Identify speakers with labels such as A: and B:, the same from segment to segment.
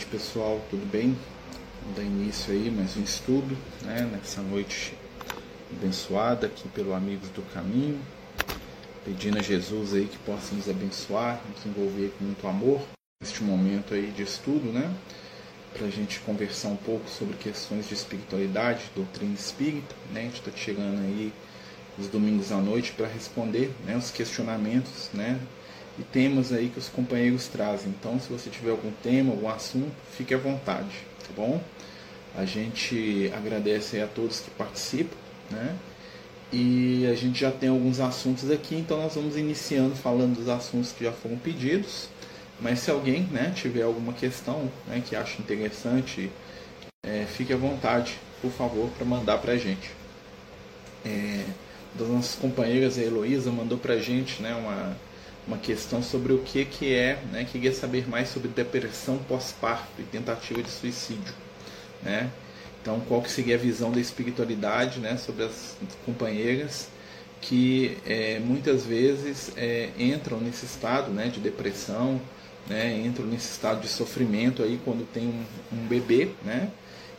A: noite pessoal, tudo bem? Vamos dar início aí mais um estudo, né? Nessa noite abençoada aqui pelo Amigos do Caminho, pedindo a Jesus aí que possa nos abençoar, nos envolver com muito amor neste momento aí de estudo, né? Para a gente conversar um pouco sobre questões de espiritualidade, doutrina espírita, né? A gente está chegando aí os domingos à noite para responder né, os questionamentos, né? E temas aí que os companheiros trazem. Então, se você tiver algum tema, algum assunto, fique à vontade, tá bom? A gente agradece a todos que participam, né? E a gente já tem alguns assuntos aqui, então nós vamos iniciando falando dos assuntos que já foram pedidos. Mas se alguém né, tiver alguma questão né, que acha interessante, é, fique à vontade, por favor, para mandar para a gente. É, das nossas companheiras, a Heloísa mandou para a gente né, uma, uma questão sobre o que, que é, né, queria saber mais sobre depressão pós-parto e tentativa de suicídio, né? Então, qual que seria a visão da espiritualidade, né, sobre as companheiras que é, muitas vezes é, entram nesse estado, né, de depressão, né, entram nesse estado de sofrimento aí quando tem um, um bebê, né?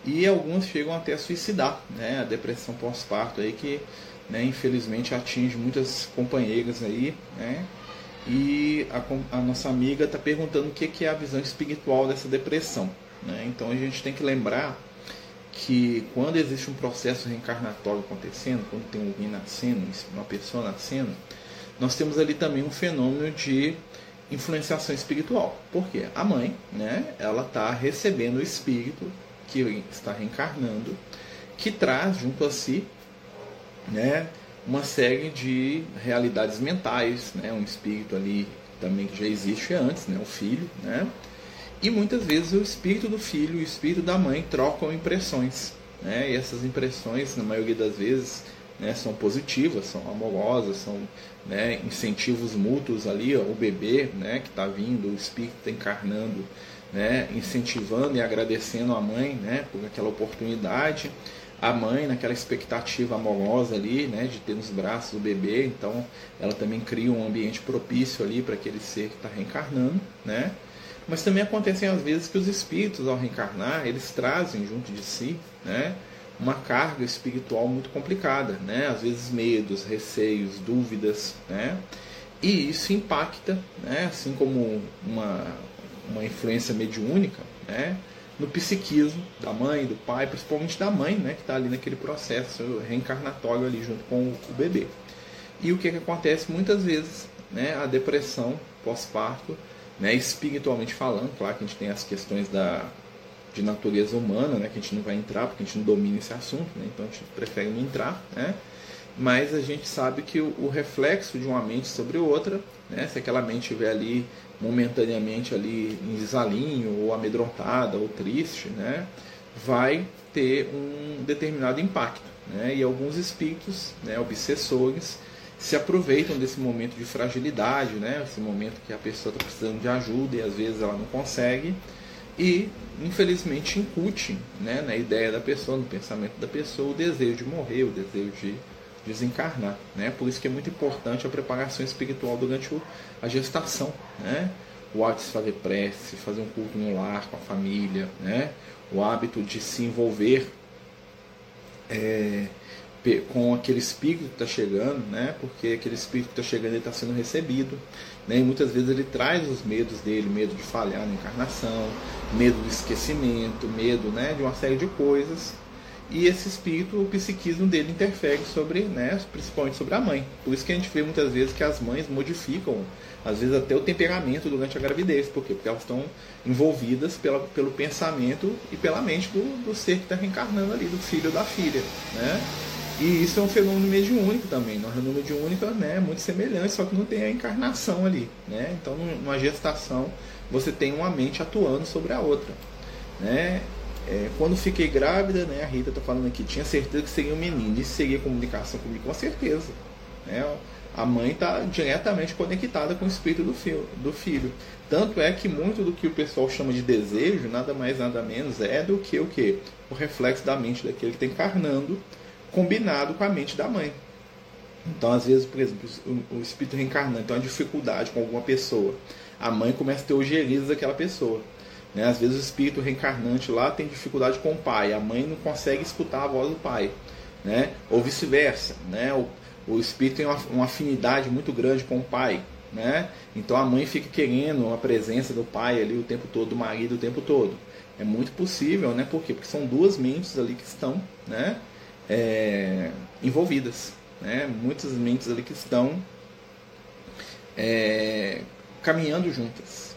A: E alguns chegam até a suicidar, né? A depressão pós-parto aí que, né, infelizmente atinge muitas companheiras aí, né? E a, a nossa amiga está perguntando o que, que é a visão espiritual dessa depressão. Né? Então a gente tem que lembrar que quando existe um processo reencarnatório acontecendo, quando tem alguém nascendo, uma pessoa nascendo, nós temos ali também um fenômeno de influenciação espiritual. Por quê? A mãe, né, ela está recebendo o espírito que está reencarnando, que traz junto a si, né, uma série de realidades mentais, né? um espírito ali também que já existe antes, né? o filho, né? e muitas vezes o espírito do filho e o espírito da mãe trocam impressões, né? e essas impressões, na maioria das vezes, né, são positivas, são amorosas, são né, incentivos mútuos ali, ó, o bebê né, que está vindo, o espírito está encarnando, né, incentivando e agradecendo a mãe né, por aquela oportunidade a mãe naquela expectativa amorosa ali, né, de ter nos braços o bebê, então ela também cria um ambiente propício ali para aquele ser que está reencarnando, né? Mas também acontecem às vezes que os espíritos ao reencarnar, eles trazem junto de si, né, uma carga espiritual muito complicada, né? Às vezes medos, receios, dúvidas, né? E isso impacta, né, assim como uma uma influência mediúnica, né? No psiquismo da mãe, do pai, principalmente da mãe, né, que está ali naquele processo reencarnatório ali junto com o bebê. E o que, que acontece muitas vezes, né, a depressão pós-parto, né, espiritualmente falando, claro que a gente tem as questões da, de natureza humana, né, que a gente não vai entrar porque a gente não domina esse assunto, né, então a gente prefere não entrar, né, mas a gente sabe que o, o reflexo de uma mente sobre outra, né, se aquela mente estiver ali momentaneamente ali em desalinho, ou amedrontada, ou triste, né, vai ter um determinado impacto. Né, e alguns espíritos, né, obsessores, se aproveitam desse momento de fragilidade, né, esse momento que a pessoa está precisando de ajuda e às vezes ela não consegue, e infelizmente incute né, na ideia da pessoa, no pensamento da pessoa, o desejo de morrer, o desejo de desencarnar. Né? Por isso que é muito importante a preparação espiritual durante a gestação. Né? O hábito de fazer prece, fazer um culto no lar com a família, né? o hábito de se envolver é, com aquele espírito que está chegando, né? porque aquele espírito que está chegando está sendo recebido. Né? E muitas vezes ele traz os medos dele, medo de falhar na encarnação, medo do esquecimento, medo né? de uma série de coisas e esse espírito, o psiquismo dele interfere sobre, né, principalmente sobre a mãe. Por isso que a gente vê muitas vezes que as mães modificam, às vezes até o temperamento durante a gravidez. Por quê? Porque elas estão envolvidas pela, pelo pensamento e pela mente do, do ser que está reencarnando ali, do filho ou da filha, né? E isso é um fenômeno mediúnico também. No fenômeno mediúnico né, muito semelhante, só que não tem a encarnação ali. Né? Então, numa gestação, você tem uma mente atuando sobre a outra. Né? É, quando fiquei grávida, né, a Rita está falando aqui, tinha certeza que seria um menino. Isso seria comunicação comigo? Com certeza. Né? A mãe está diretamente conectada com o espírito do filho, do filho. Tanto é que muito do que o pessoal chama de desejo, nada mais nada menos, é do que o que? O reflexo da mente daquele que está encarnando, combinado com a mente da mãe. Então, às vezes, por exemplo, o, espírito reencarnando tem uma dificuldade com alguma pessoa. A mãe começa a ter ojeriza daquela pessoa. Né? Às vezes o espírito reencarnante lá tem dificuldade com o pai, a mãe não consegue escutar a voz do pai. Né? Ou vice-versa. Né? O, o espírito tem uma, uma, afinidade muito grande com o pai. Né? Então a mãe fica querendo a presença do pai ali o tempo todo, do marido o tempo todo. É muito possível, né? Por quê? Porque são duas mentes ali que estão né? É, envolvidas. Né? Muitas mentes ali que estão é, caminhando juntas.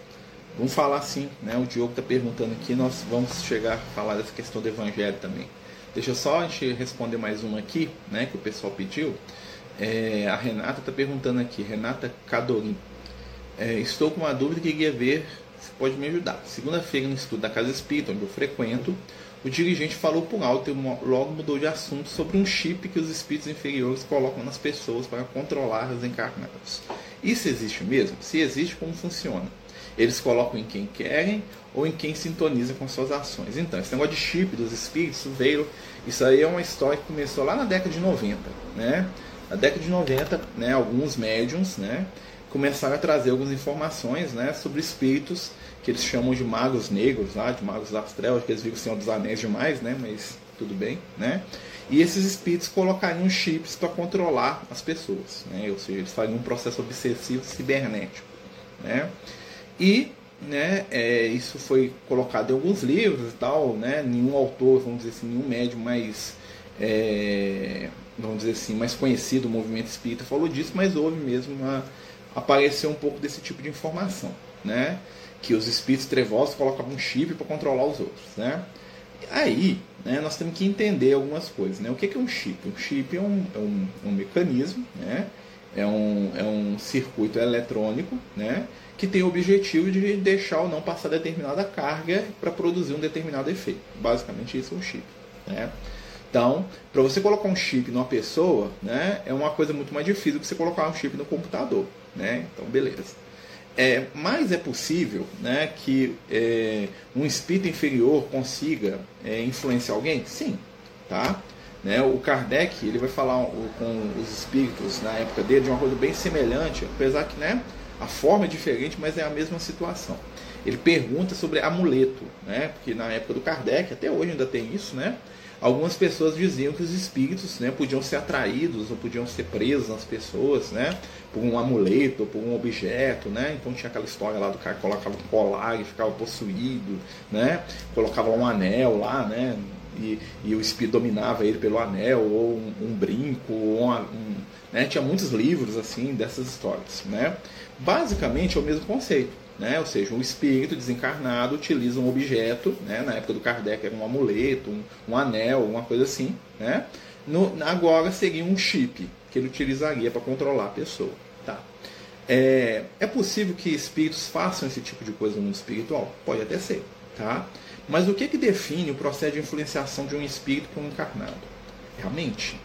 A: Vamos falar assim, né? O Diogo está perguntando aqui, nós vamos chegar a falar dessa questão do evangelho também. Deixa só a gente responder mais uma aqui, né? Que o pessoal pediu. É, a Renata está perguntando aqui, Renata Cadorim. É, estou com uma dúvida que queria ver se pode me ajudar. Segunda-feira, no estudo da Casa Espírita, onde eu frequento, o dirigente falou por alto e logo mudou de assunto sobre um chip que os espíritos inferiores colocam nas pessoas para controlar os encarnados. Isso existe mesmo? Se existe, como funciona? Eles colocam em quem querem ou em quem sintoniza com suas ações. Então, esse negócio de chip dos espíritos veio. Isso aí é uma história que começou lá na década de 90. Né? Na década de 90, né, alguns médiums né, começaram a trazer algumas informações né, sobre espíritos que eles chamam de magos negros, lá, de magos das trevas, que eles viram o Senhor dos Anéis demais, né, mas tudo bem. Né? E esses espíritos colocariam chips para controlar as pessoas. Né? Ou seja, eles fariam um processo obsessivo cibernético. Né? E né, é, isso foi colocado em alguns livros e tal, né, nenhum autor, vamos dizer assim, nenhum médium mais, é, vamos dizer assim, mais conhecido do movimento espírita falou disso, mas houve mesmo uma, apareceu um pouco desse tipo de informação, né, que os espíritos trevosos colocavam um chip para controlar os outros, né. Aí, né, nós temos que entender algumas coisas, né, o que é um chip? Um chip é um, é um, um mecanismo, né, é um, é um circuito eletrônico, né, que tem o objetivo de deixar ou não passar determinada carga para produzir um determinado efeito. Basicamente isso é um chip. Né? Então, para você colocar um chip numa pessoa, né, é uma coisa muito mais difícil do que você colocar um chip no computador. Né? Então, beleza. É, mas é possível né, que é, um espírito inferior consiga é, influenciar alguém? Sim. Tá? Né, o Kardec ele vai falar com os espíritos na época dele de uma coisa bem semelhante, apesar que né, a forma é diferente, mas é a mesma situação. Ele pergunta sobre amuleto, né? Porque na época do Kardec, até hoje ainda tem isso, né? Algumas pessoas diziam que os espíritos né, podiam ser atraídos ou podiam ser presos nas pessoas, né? Por um amuleto, ou por um objeto, né? Então tinha aquela história lá do cara que colocava um colar e ficava possuído, né? Colocava um anel lá, né? E, e o espírito dominava ele pelo anel, ou um, um brinco, ou uma, um, né? Tinha muitos livros assim dessas histórias, né? Basicamente é o mesmo conceito. Né? Ou seja, um espírito desencarnado utiliza um objeto, né? na época do Kardec era um amuleto, um, um anel, uma coisa assim. Né? No, agora seria um chip que ele utilizaria para controlar a pessoa. Tá? É, é possível que espíritos façam esse tipo de coisa no mundo espiritual? Pode até ser. Tá? Mas o que, que define o processo de influenciação de um espírito com um encarnado? Realmente,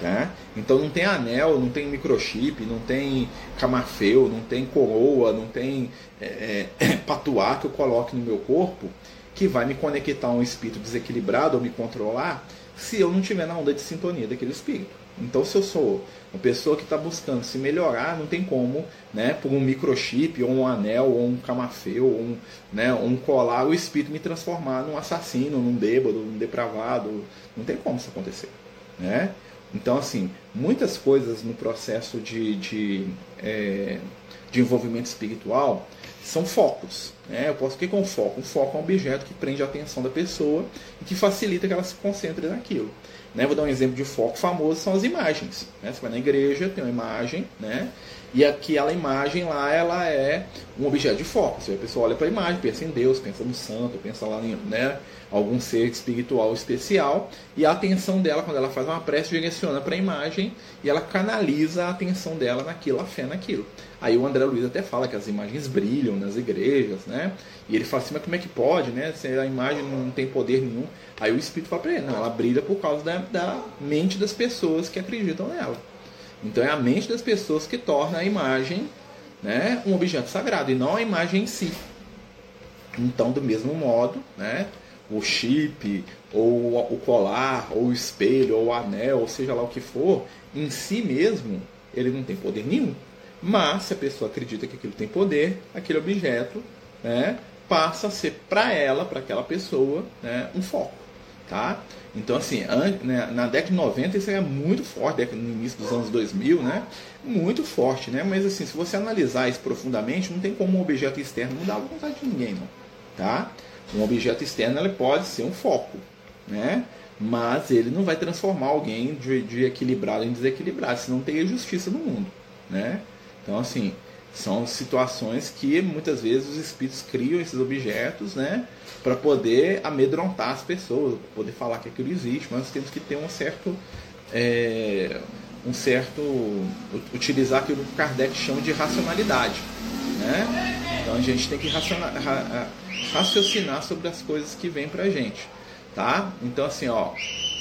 A: Tá? Então não tem anel, não tem microchip, não tem camafeu, não tem coroa, não tem é, é, patuá que eu coloque no meu corpo que vai me conectar a um espírito desequilibrado ou me controlar se eu não tiver na onda de sintonia daquele espírito. Então, se eu sou uma pessoa que está buscando se melhorar, não tem como, né, por um microchip, ou um anel, ou um camafeu, ou um, né, um colar, o espírito me transformar num assassino, num bêbado, num depravado. Não tem como isso acontecer. Né? Então, assim, muitas coisas no processo de, de, é, de envolvimento espiritual são focos. Né? Eu posso, o que é um foco? Um foco é um objeto que prende a atenção da pessoa e que facilita que ela se concentre naquilo. Né? Vou dar um exemplo de foco famoso, são as imagens. Né? Você vai na igreja, tem uma imagem, né? E aquela imagem lá ela é um objeto de foco. Você, a pessoa olha para a imagem, pensa em Deus, pensa no santo, pensa lá em né, algum ser espiritual especial, e a atenção dela, quando ela faz uma prece, direciona para a imagem e ela canaliza a atenção dela naquilo, a fé naquilo. Aí o André Luiz até fala que as imagens brilham nas igrejas, né? E ele fala assim, mas como é que pode, né? Se a imagem não tem poder nenhum. Aí o Espírito fala para ele, não, ela brilha por causa da, da mente das pessoas que acreditam nela. Então é a mente das pessoas que torna a imagem né, um objeto sagrado e não a imagem em si. Então, do mesmo modo, né, o chip, ou o colar, ou o espelho, ou o anel, ou seja lá o que for, em si mesmo, ele não tem poder nenhum. Mas, se a pessoa acredita que aquilo tem poder, aquele objeto né, passa a ser para ela, para aquela pessoa, né, um foco, tá? Então, assim, né, na década de 90 isso era muito forte, no início dos anos 2000, né? Muito forte, né? Mas, assim, se você analisar isso profundamente, não tem como um objeto externo mudar a vontade de ninguém, não, tá? Um objeto externo ele pode ser um foco, né? Mas ele não vai transformar alguém de, de equilibrado em desequilibrado, senão teria justiça no mundo, né? Então, assim, são situações que muitas vezes os espíritos criam esses objetos, né? Para poder amedrontar as pessoas, poder falar que aquilo existe, mas nós temos que ter um certo. É, um certo. utilizar aquilo que o Kardec chama de racionalidade. Né? Então a gente tem que raciocinar sobre as coisas que vêm para a gente. Tá? Então assim, ó,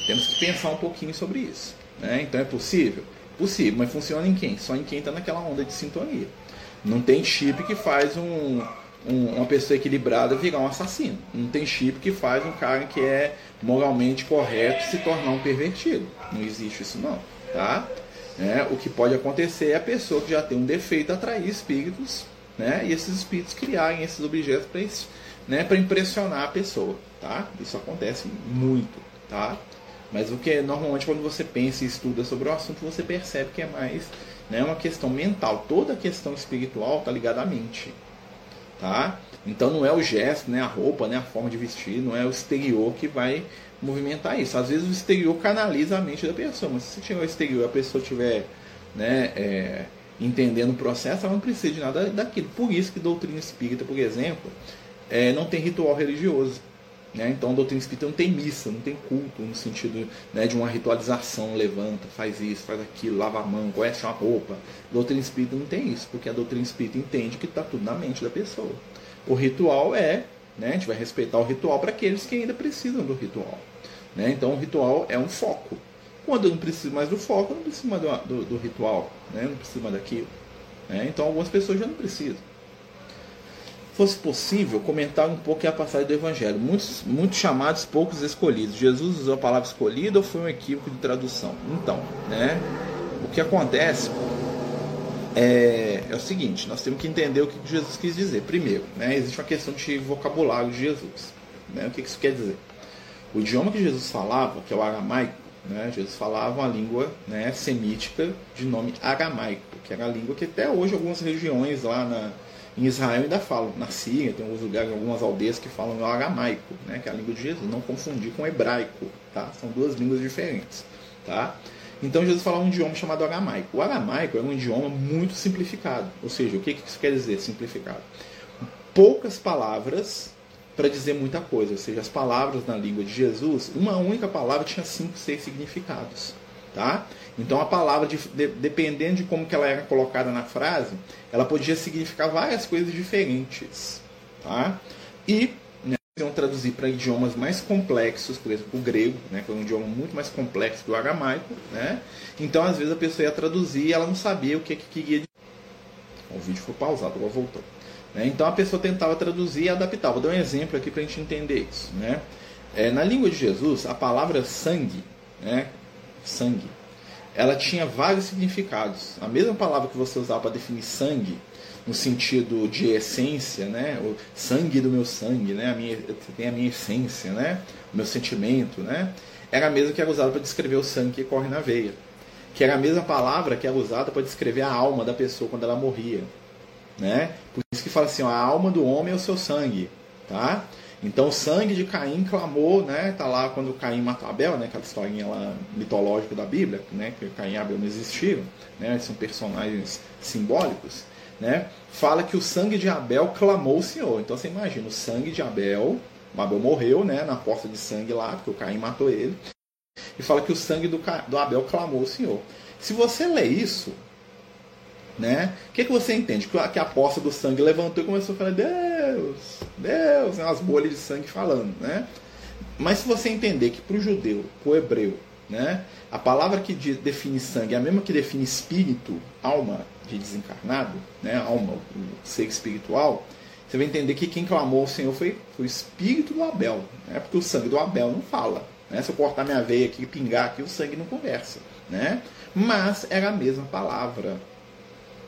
A: temos que pensar um pouquinho sobre isso. Né? Então é possível? Possível, mas funciona em quem? Só em quem está naquela onda de sintonia. Não tem chip que faz um, um, uma pessoa equilibrada virar um assassino. Não tem chip que faz um cara que é moralmente correto se tornar um pervertido. Não existe isso não, tá? É, o que pode acontecer é a pessoa que já tem um defeito atrair espíritos, né? E esses espíritos criarem esses objetos para né, impressionar a pessoa, tá? Isso acontece muito, tá? Mas o que é normalmente quando você pensa e estuda sobre o assunto, você percebe que é mais né, uma questão mental. Toda questão espiritual está ligada à mente. Tá? Então não é o gesto, né, a roupa, né, a forma de vestir, não é o exterior que vai movimentar isso. Às vezes o exterior canaliza a mente da pessoa, mas se tiver o exterior a pessoa tiver né, é, entendendo o processo, ela não precisa de nada daquilo. Por isso que doutrina espírita, por exemplo, é, não tem ritual religioso. Né? Então a doutrina espírita não tem missa, não tem culto, no sentido né, de uma ritualização, levanta, faz isso, faz aquilo, lava a mão, conhece uma roupa. A doutrina espírita não tem isso, porque a doutrina espírita entende que está tudo na mente da pessoa. O ritual é, né, a gente vai respeitar o ritual para aqueles que ainda precisam do ritual. Né? Então o ritual é um foco. Quando eu não preciso mais do foco, eu não preciso mais do, do, do ritual, né? não preciso mais daquilo. Né? Então algumas pessoas já não precisam fosse possível, comentar um pouco a passagem do Evangelho. Muitos, muitos chamados, poucos escolhidos. Jesus usou a palavra escolhida ou foi um equívoco de tradução? Então, né? O que acontece é, é o seguinte: nós temos que entender o que Jesus quis dizer. Primeiro, né, existe uma questão de vocabulário de Jesus. Né? O que isso quer dizer? O idioma que Jesus falava, que é o aramaico, né, Jesus falava uma língua né, semítica de nome aramaico, que era a língua que até hoje algumas regiões lá na em Israel ainda falam, na Síria, tem alguns lugares, algumas aldeias que falam o aramaico, né, que é a língua de Jesus, não confundir com o hebraico, tá? São duas línguas diferentes, tá? Então Jesus falava um idioma chamado aramaico. O aramaico é um idioma muito simplificado, ou seja, o que isso quer dizer simplificado? Poucas palavras para dizer muita coisa, ou seja, as palavras na língua de Jesus, uma única palavra tinha cinco, seis significados. Tá? Então a palavra, de, de, dependendo de como que ela era colocada na frase, ela podia significar várias coisas diferentes. Tá? E né, iam traduzir para idiomas mais complexos, por exemplo, o grego, né, que é um idioma muito mais complexo que o aramaico. Né? Então às vezes a pessoa ia traduzir e ela não sabia o que, que queria. O vídeo foi pausado, agora voltou. Né? Então a pessoa tentava traduzir e adaptar. Vou dar um exemplo aqui para a gente entender isso. Né? É, na língua de Jesus, a palavra sangue, né, sangue, ela tinha vários significados. A mesma palavra que você usava para definir sangue, no sentido de essência, né? O sangue do meu sangue, né? A minha, tem a minha essência, né? O meu sentimento, né? Era a mesma que era usada para descrever o sangue que corre na veia. Que era a mesma palavra que era usada para descrever a alma da pessoa quando ela morria, né? Por isso que fala assim, a alma do homem é o seu sangue, tá? Então o sangue de Caim clamou, né? Tá lá quando Caim matou Abel, né? Aquela historinha lá mitológica da Bíblia, né? Que Caim e Abel não existiram, né? São personagens simbólicos, né? Fala que o sangue de Abel clamou o Senhor. Então você imagina o sangue de Abel, Abel morreu, né? Na porta de sangue lá, porque o Caim matou ele. E fala que o sangue do, do Abel clamou o Senhor. Se você lê isso, né? O que, que você entende? Que a, que a poça do sangue levantou e começou a falar, Deus, Deus, né? as bolhas de sangue falando. Né? Mas se você entender que para o judeu, para o hebreu, né? a palavra que define sangue é a mesma que define espírito, alma de desencarnado, né? alma, o ser espiritual, você vai entender que quem clamou ao Senhor foi, foi o espírito do Abel, né? porque o sangue do Abel não fala. Né? Se eu cortar minha veia aqui pingar aqui, o sangue não conversa. Né? Mas era a mesma palavra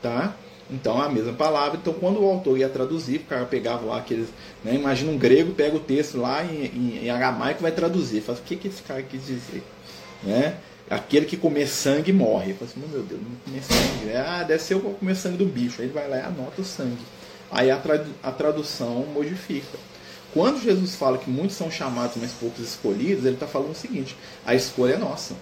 A: tá? Então é a mesma palavra. Então quando o autor ia traduzir, o cara pegava lá aqueles. Né, imagina um grego, pega o texto lá em, em, em aramaico vai traduzir. Fala, o que, que esse cara quis dizer? Né? Aquele que comer sangue morre. Fala assim, meu Deus, não comer sangue. É, ah, deve ser eu comer sangue do bicho. Aí ele vai lá e anota o sangue. Aí a, trad a tradução modifica. Quando Jesus fala que muitos são chamados, mas poucos escolhidos, ele está falando o seguinte: a escolha é nossa.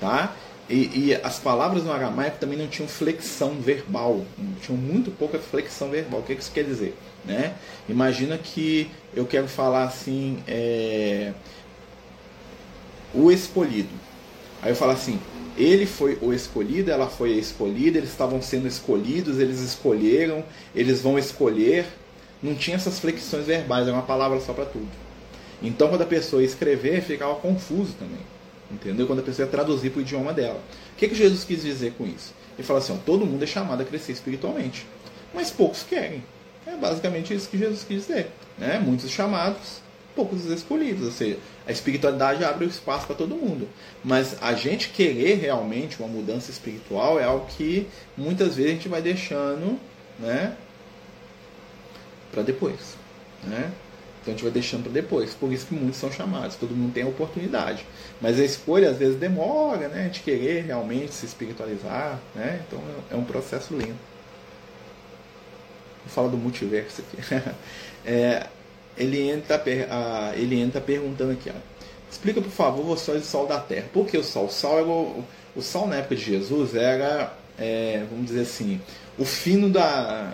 A: Tá? E, e, as palavras no aramaico também não tinham flexão verbal, tinham muito pouca flexão verbal. O que isso quer dizer? Né? Imagina que eu quero falar assim, é, o escolhido. Aí eu falo assim, ele foi o escolhido, ela foi a escolhida, eles estavam sendo escolhidos, eles escolheram, eles vão escolher. Não tinha essas flexões verbais, é uma palavra só para tudo. Então quando a pessoa escrever, ficava confuso também. Entendeu? Quando a pessoa ia traduzir para o idioma dela. O que, que Jesus quis dizer com isso? Ele fala assim: ó, todo mundo é chamado a crescer espiritualmente, mas poucos querem. É basicamente isso que Jesus quis dizer. Né? Muitos chamados, poucos escolhidos. Ou seja, a espiritualidade abre o espaço para todo mundo. Mas a gente querer realmente uma mudança espiritual é algo que muitas vezes a gente vai deixando né, para depois. Né? Então a gente vai deixando para depois. Por isso que muitos são chamados. Todo mundo tem a oportunidade. Mas a escolha às vezes demora, né? Gente querer realmente se espiritualizar, né? Então é um processo lento. Vou falar do multiverso aqui. é, ele entra, ele entra perguntando aqui, ó. Explica, por favor, você é o sol da terra. Por que o sol? O sol, era o, o sol na época de Jesus era, é, vamos dizer assim, o fino da,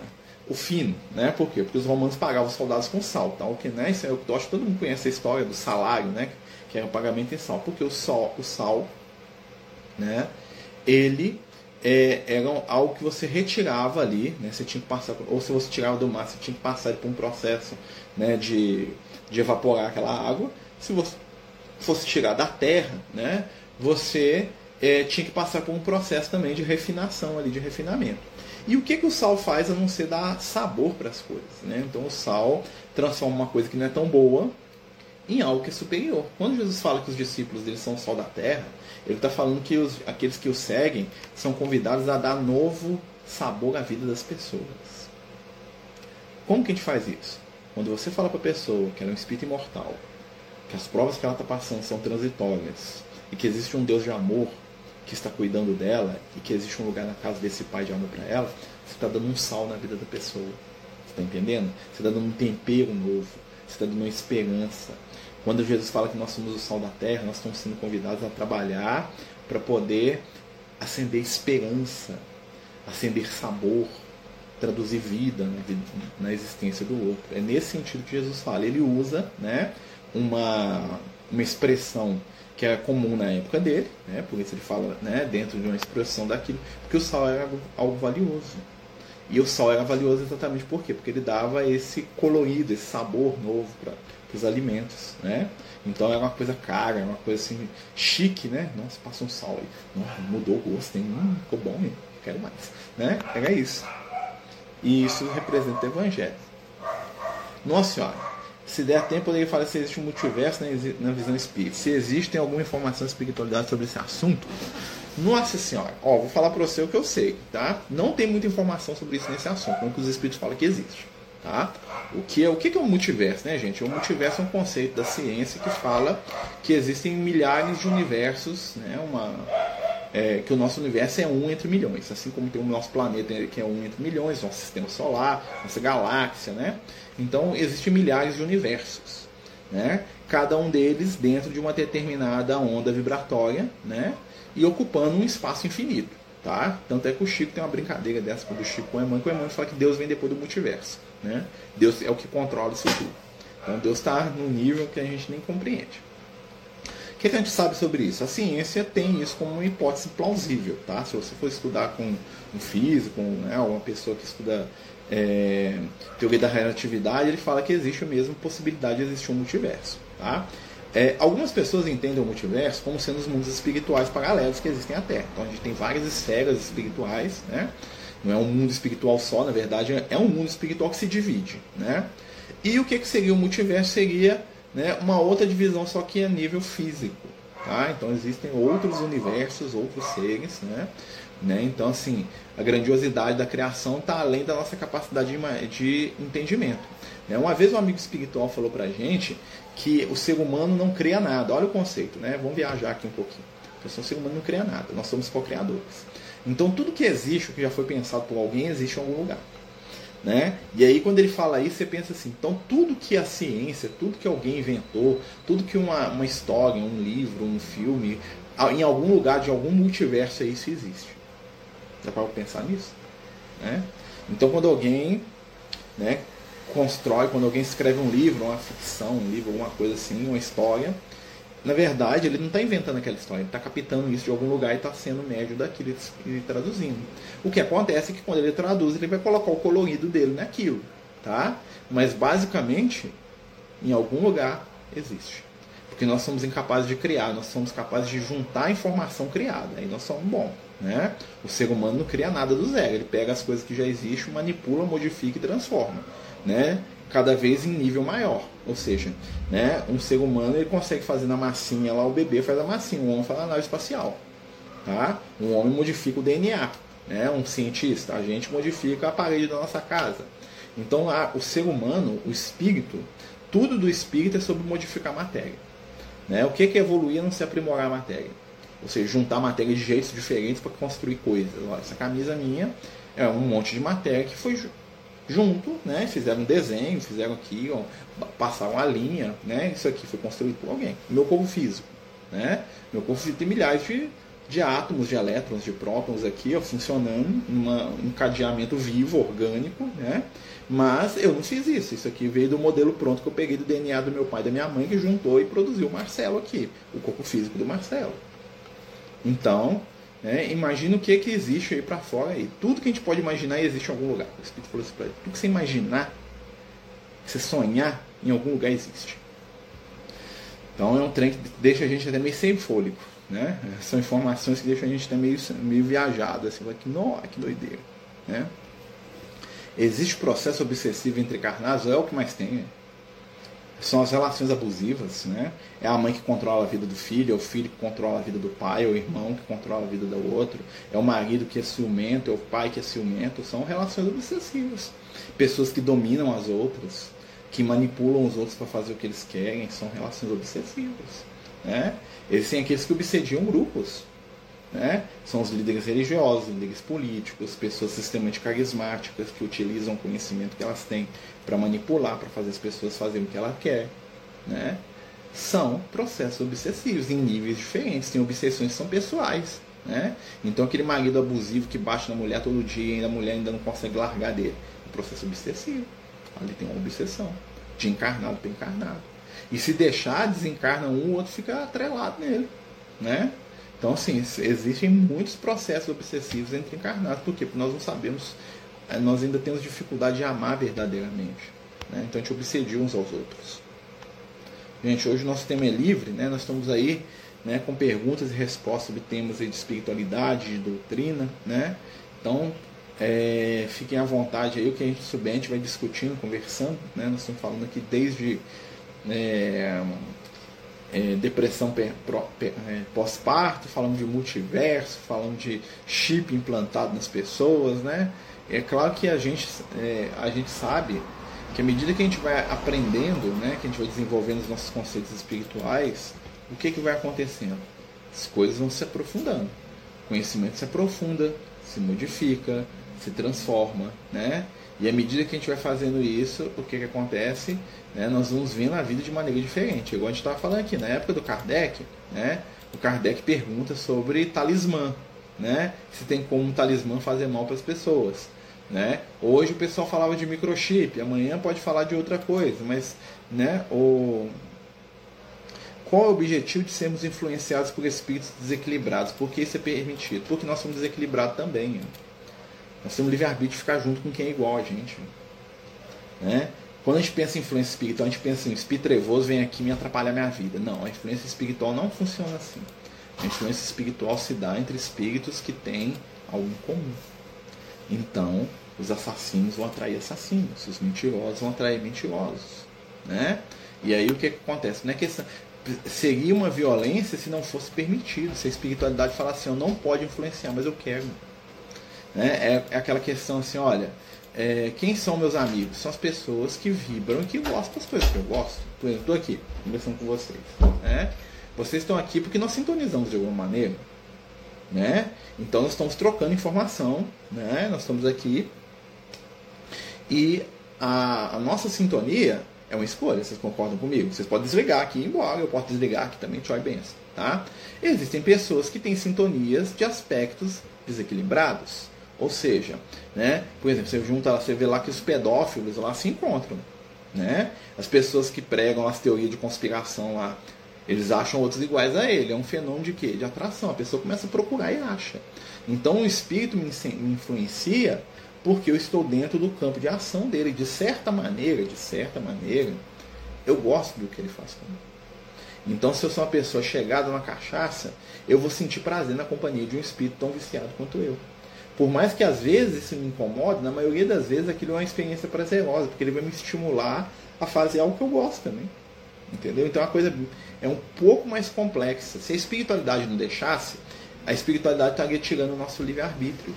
A: o fino, né? Por quê? Porque os romanos pagavam os soldados com sal, tá? O que, né? Isso é, eu acho que todo mundo conhece a história do salário, né? Que era o pagamento em sal. Porque o sal, o sal, né? Ele é, era algo que você retirava ali, né? Você tinha que passar, ou se você tirava do mar, você tinha que passar por um processo, né? De, de evaporar aquela água. Se você fosse tirar da terra, né? Você é, tinha que passar por um processo também de refinação ali, de refinamento. E o que, que o sal faz a não ser dar sabor para as coisas? Né? Então o sal transforma uma coisa que não é tão boa em algo que é superior. Quando Jesus fala que os discípulos dele são o sal da terra, ele está falando que os, aqueles que o seguem são convidados a dar novo sabor à vida das pessoas. Como que a gente faz isso? Quando você fala para a pessoa que ela é um espírito imortal, que as provas que ela está passando são transitórias e que existe um Deus de amor que está cuidando dela e que existe um lugar na casa desse pai de amor para ela, você está dando um sal na vida da pessoa. Você está entendendo? Você está dando um tempero novo. Você está dando uma esperança. Quando Jesus fala que nós somos o sal da terra, nós estamos sendo convidados a trabalhar para poder acender esperança, acender sabor, traduzir vida na existência do outro. É nesse sentido que Jesus fala. Ele usa né, uma, uma expressão que era comum na época dele, né? por isso ele fala né, dentro de uma expressão daquilo, porque o sal era algo, algo valioso. E o sal era valioso exatamente por quê? Porque ele dava esse colorido, esse sabor novo para os alimentos. Né? Então era uma coisa cara, era uma coisa assim, chique, né? Nossa, passa um sal aí. Nossa, mudou o gosto, hein? Hum, ficou bom, hein? quero mais. Né? Era isso. E isso representa o evangelho. Nossa senhora, se der tempo, eu poderia falar se existe um multiverso na visão espírita. Se existe alguma informação de espiritualidade sobre esse assunto. Nossa senhora, ó, vou falar para você o que eu sei, tá? Não tem muita informação sobre isso nesse assunto, como que os espíritos falam que existe, tá? O que é o que é o multiverso, né, gente? O multiverso é um conceito da ciência que fala que existem milhares de universos, né? Uma é, que o nosso universo é um entre milhões, assim como tem o nosso planeta que é um entre milhões, nosso sistema solar, nossa galáxia, né? Então existem milhares de universos, né? Cada um deles dentro de uma determinada onda vibratória, né? E ocupando um espaço infinito, tá? Tanto é que o Chico tem uma brincadeira dessa do Chico com o Emmanuel, que o Emmanuel fala que Deus vem depois do multiverso, né? Deus é o que controla isso tudo. Então Deus está num nível que a gente nem compreende. O que, a gente sabe sobre isso? A ciência tem isso como uma hipótese plausível, tá? Se você for estudar com um físico, né, uma pessoa que estuda é, teoria da relatividade, ele fala que existe mesmo possibilidade de existir um multiverso, tá? É, algumas pessoas entendem o multiverso como sendo os mundos espirituais paralelos que existem à Terra. Então a gente tem várias esferas espirituais, né? Não é um mundo espiritual só, na verdade é um mundo espiritual que se divide, né? E o que, que seria o multiverso? Seria né, uma outra divisão, só que a nível físico. Tá? Então existem outros universos, outros seres, né? Né? Então, assim, a grandiosidade da criação está além da nossa capacidade de, de entendimento. Né? Uma vez um amigo espiritual falou para gente que o ser humano não cria nada. Olha o conceito, né? Vamos viajar aqui um pouquinho. O ser humano não cria nada, nós somos co-criadores. Então, tudo que existe, o que já foi pensado por alguém, existe em algum lugar. Né? E aí quando ele fala isso, você pensa assim, então tudo que a ciência, tudo que alguém inventou, tudo que uma, uma história, um livro, um filme, em algum lugar de algum multiverso isso existe. Dá para pensar nisso? Né? Então quando alguém né, constrói, quando alguém escreve um livro, uma ficção, um livro, alguma coisa assim, uma história, na verdade, ele não está inventando aquela história, ele está captando isso de algum lugar e está sendo médio daquilo e traduzindo. O que acontece é que quando ele traduz, ele vai colocar o colorido dele naquilo, tá? Mas basicamente, em algum lugar existe. Porque nós somos incapazes de criar, nós somos capazes de juntar a informação criada, aí nós somos bons. Né? O ser humano não cria nada do zero, ele pega as coisas que já existem, manipula, modifica e transforma. Né? Cada vez em nível maior. Ou seja, né, um ser humano ele consegue fazer na massinha lá, o bebê faz a massinha, o homem faz a nave espacial. Tá? Um homem modifica o DNA. Né? Um cientista, a gente modifica a parede da nossa casa. Então a, o ser humano, o espírito, tudo do espírito é sobre modificar a matéria. Né? O que é evoluir não se aprimorar a matéria? Ou seja, juntar matéria de jeitos diferentes para construir coisas. Olha, essa camisa minha é um monte de matéria que foi junto, né? Fizeram um desenho, fizeram aqui, ó, passaram a linha, né? Isso aqui foi construído por alguém. Meu corpo físico, né? Meu corpo físico tem milhares de, de átomos, de elétrons, de prótons aqui, ó, funcionando num encadeamento vivo, orgânico, né? Mas eu não fiz isso. Isso aqui veio do modelo pronto que eu peguei do DNA do meu pai e da minha mãe, que juntou e produziu o Marcelo aqui, o corpo físico do Marcelo. Então, né? Imagina o que, que existe aí para fora. Aí. Tudo que a gente pode imaginar existe em algum lugar. O Espírito falou assim para ele: tudo que você imaginar, que você sonhar, em algum lugar existe. Então é um trem que deixa a gente até meio sem fôlego. Né? São informações que deixam a gente até meio, meio viajado. Assim, que, nossa, que doideira. Né? Existe processo obsessivo entre carnados? É o que mais tem. Né? São as relações abusivas, né? É a mãe que controla a vida do filho, é o filho que controla a vida do pai, é o irmão que controla a vida do outro, é o marido que é ciumento, é o pai que é ciumento, são relações obsessivas. Pessoas que dominam as outras, que manipulam os outros para fazer o que eles querem, são relações obsessivas, né? Existem aqueles que obsediam grupos, né? São os líderes religiosos, líderes políticos, pessoas extremamente carismáticas que utilizam o conhecimento que elas têm para manipular, para fazer as pessoas fazerem o que ela quer. Né? São processos obsessivos em níveis diferentes, tem obsessões que são pessoais. Né? Então aquele marido abusivo que bate na mulher todo dia e a mulher ainda não consegue largar dele. Um processo obsessivo. Ali tem uma obsessão. De encarnado para encarnado. E se deixar, desencarna um, o outro fica atrelado nele. Né? Então, assim, existem muitos processos obsessivos entre encarnados. Por quê? Porque nós não sabemos, eh, nós ainda temos dificuldade de amar verdadeiramente. Né? Então, a gente obsedia uns aos outros. Gente, hoje o nosso tema é livre, né? Nós estamos aí né, com perguntas e respostas sobre temas de espiritualidade, de doutrina, né? Então, é, fiquem à vontade aí, o que a gente souber, a gente vai discutindo, conversando, né? Nós estamos falando aqui desde é, é, depressão é, pós-parto, falando de multiverso, falando de chip implantado nas pessoas, né? É claro que a gente, é, a gente sabe que à medida que a gente vai aprendendo, né, que a gente vai desenvolvendo os nossos conceitos espirituais, o que, que vai acontecendo? As coisas vão se aprofundando. O conhecimento se aprofunda, se modifica, se transforma, né? E à medida que a gente vai fazendo isso, o que, que acontece? Né, nós vamos vendo a vida de maneira diferente. Igual a gente estava falando aqui, na época do Kardec, né, o Kardec pergunta sobre talismã, né, se tem como um talismã fazer mal para as pessoas. Né? Hoje o pessoal falava de microchip, amanhã pode falar de outra coisa, mas né, o... qual é o objetivo de sermos influenciados por espíritos desequilibrados? Por que isso é permitido? Porque nós somos desequilibrados também. Né? Nós temos livre-arbítrio de ficar junto com quem é igual a gente. Né? Quando a gente pensa em influência espiritual, a gente pensa em espírito trevoso vem aqui me atrapalhar minha vida. Não, a influência espiritual não funciona assim. A influência espiritual se dá entre espíritos que têm algo em comum. Então, os assassinos vão atrair assassinos, os mentirosos vão atrair mentirosos. Né? E aí o que, que acontece? Não é questão, seria uma violência se não fosse permitido, se a espiritualidade falasse assim, eu não pode influenciar, mas eu quero. Né? É, é aquela questão assim, olha, é, quem são meus amigos? São as pessoas que vibram e que gostam das coisas que eu gosto. Por exemplo, estou aqui conversando com vocês. Né? Vocês estão aqui porque nós sintonizamos de alguma maneira. Né? Então nós estamos trocando informação, né? nós estamos aqui e a, a nossa sintonia é uma escolha, vocês concordam comigo? Vocês podem desligar aqui e ir embora, eu posso desligar aqui também, tchau e benção. Tá? Existem pessoas que têm sintonias de aspectos desequilibrados. Ou seja, né, por exemplo, você junta, você vê lá que os pedófilos lá se encontram. Né? As pessoas que pregam as teorias de conspiração lá, eles acham outros iguais a ele. É um fenômeno de quê? De atração. A pessoa começa a procurar e acha. Então o espírito me influencia porque eu estou dentro do campo de ação dele. De certa maneira, de certa maneira, eu gosto do que ele faz comigo. Então, se eu sou uma pessoa chegada na cachaça, eu vou sentir prazer na companhia de um espírito tão viciado quanto eu. Por mais que às vezes isso me incomode, na maioria das vezes aquilo é uma experiência prazerosa, porque ele vai me estimular a fazer algo que eu gosto também. Entendeu? Então a coisa é um pouco mais complexa. Se a espiritualidade não deixasse, a espiritualidade estaria tirando o nosso livre-arbítrio.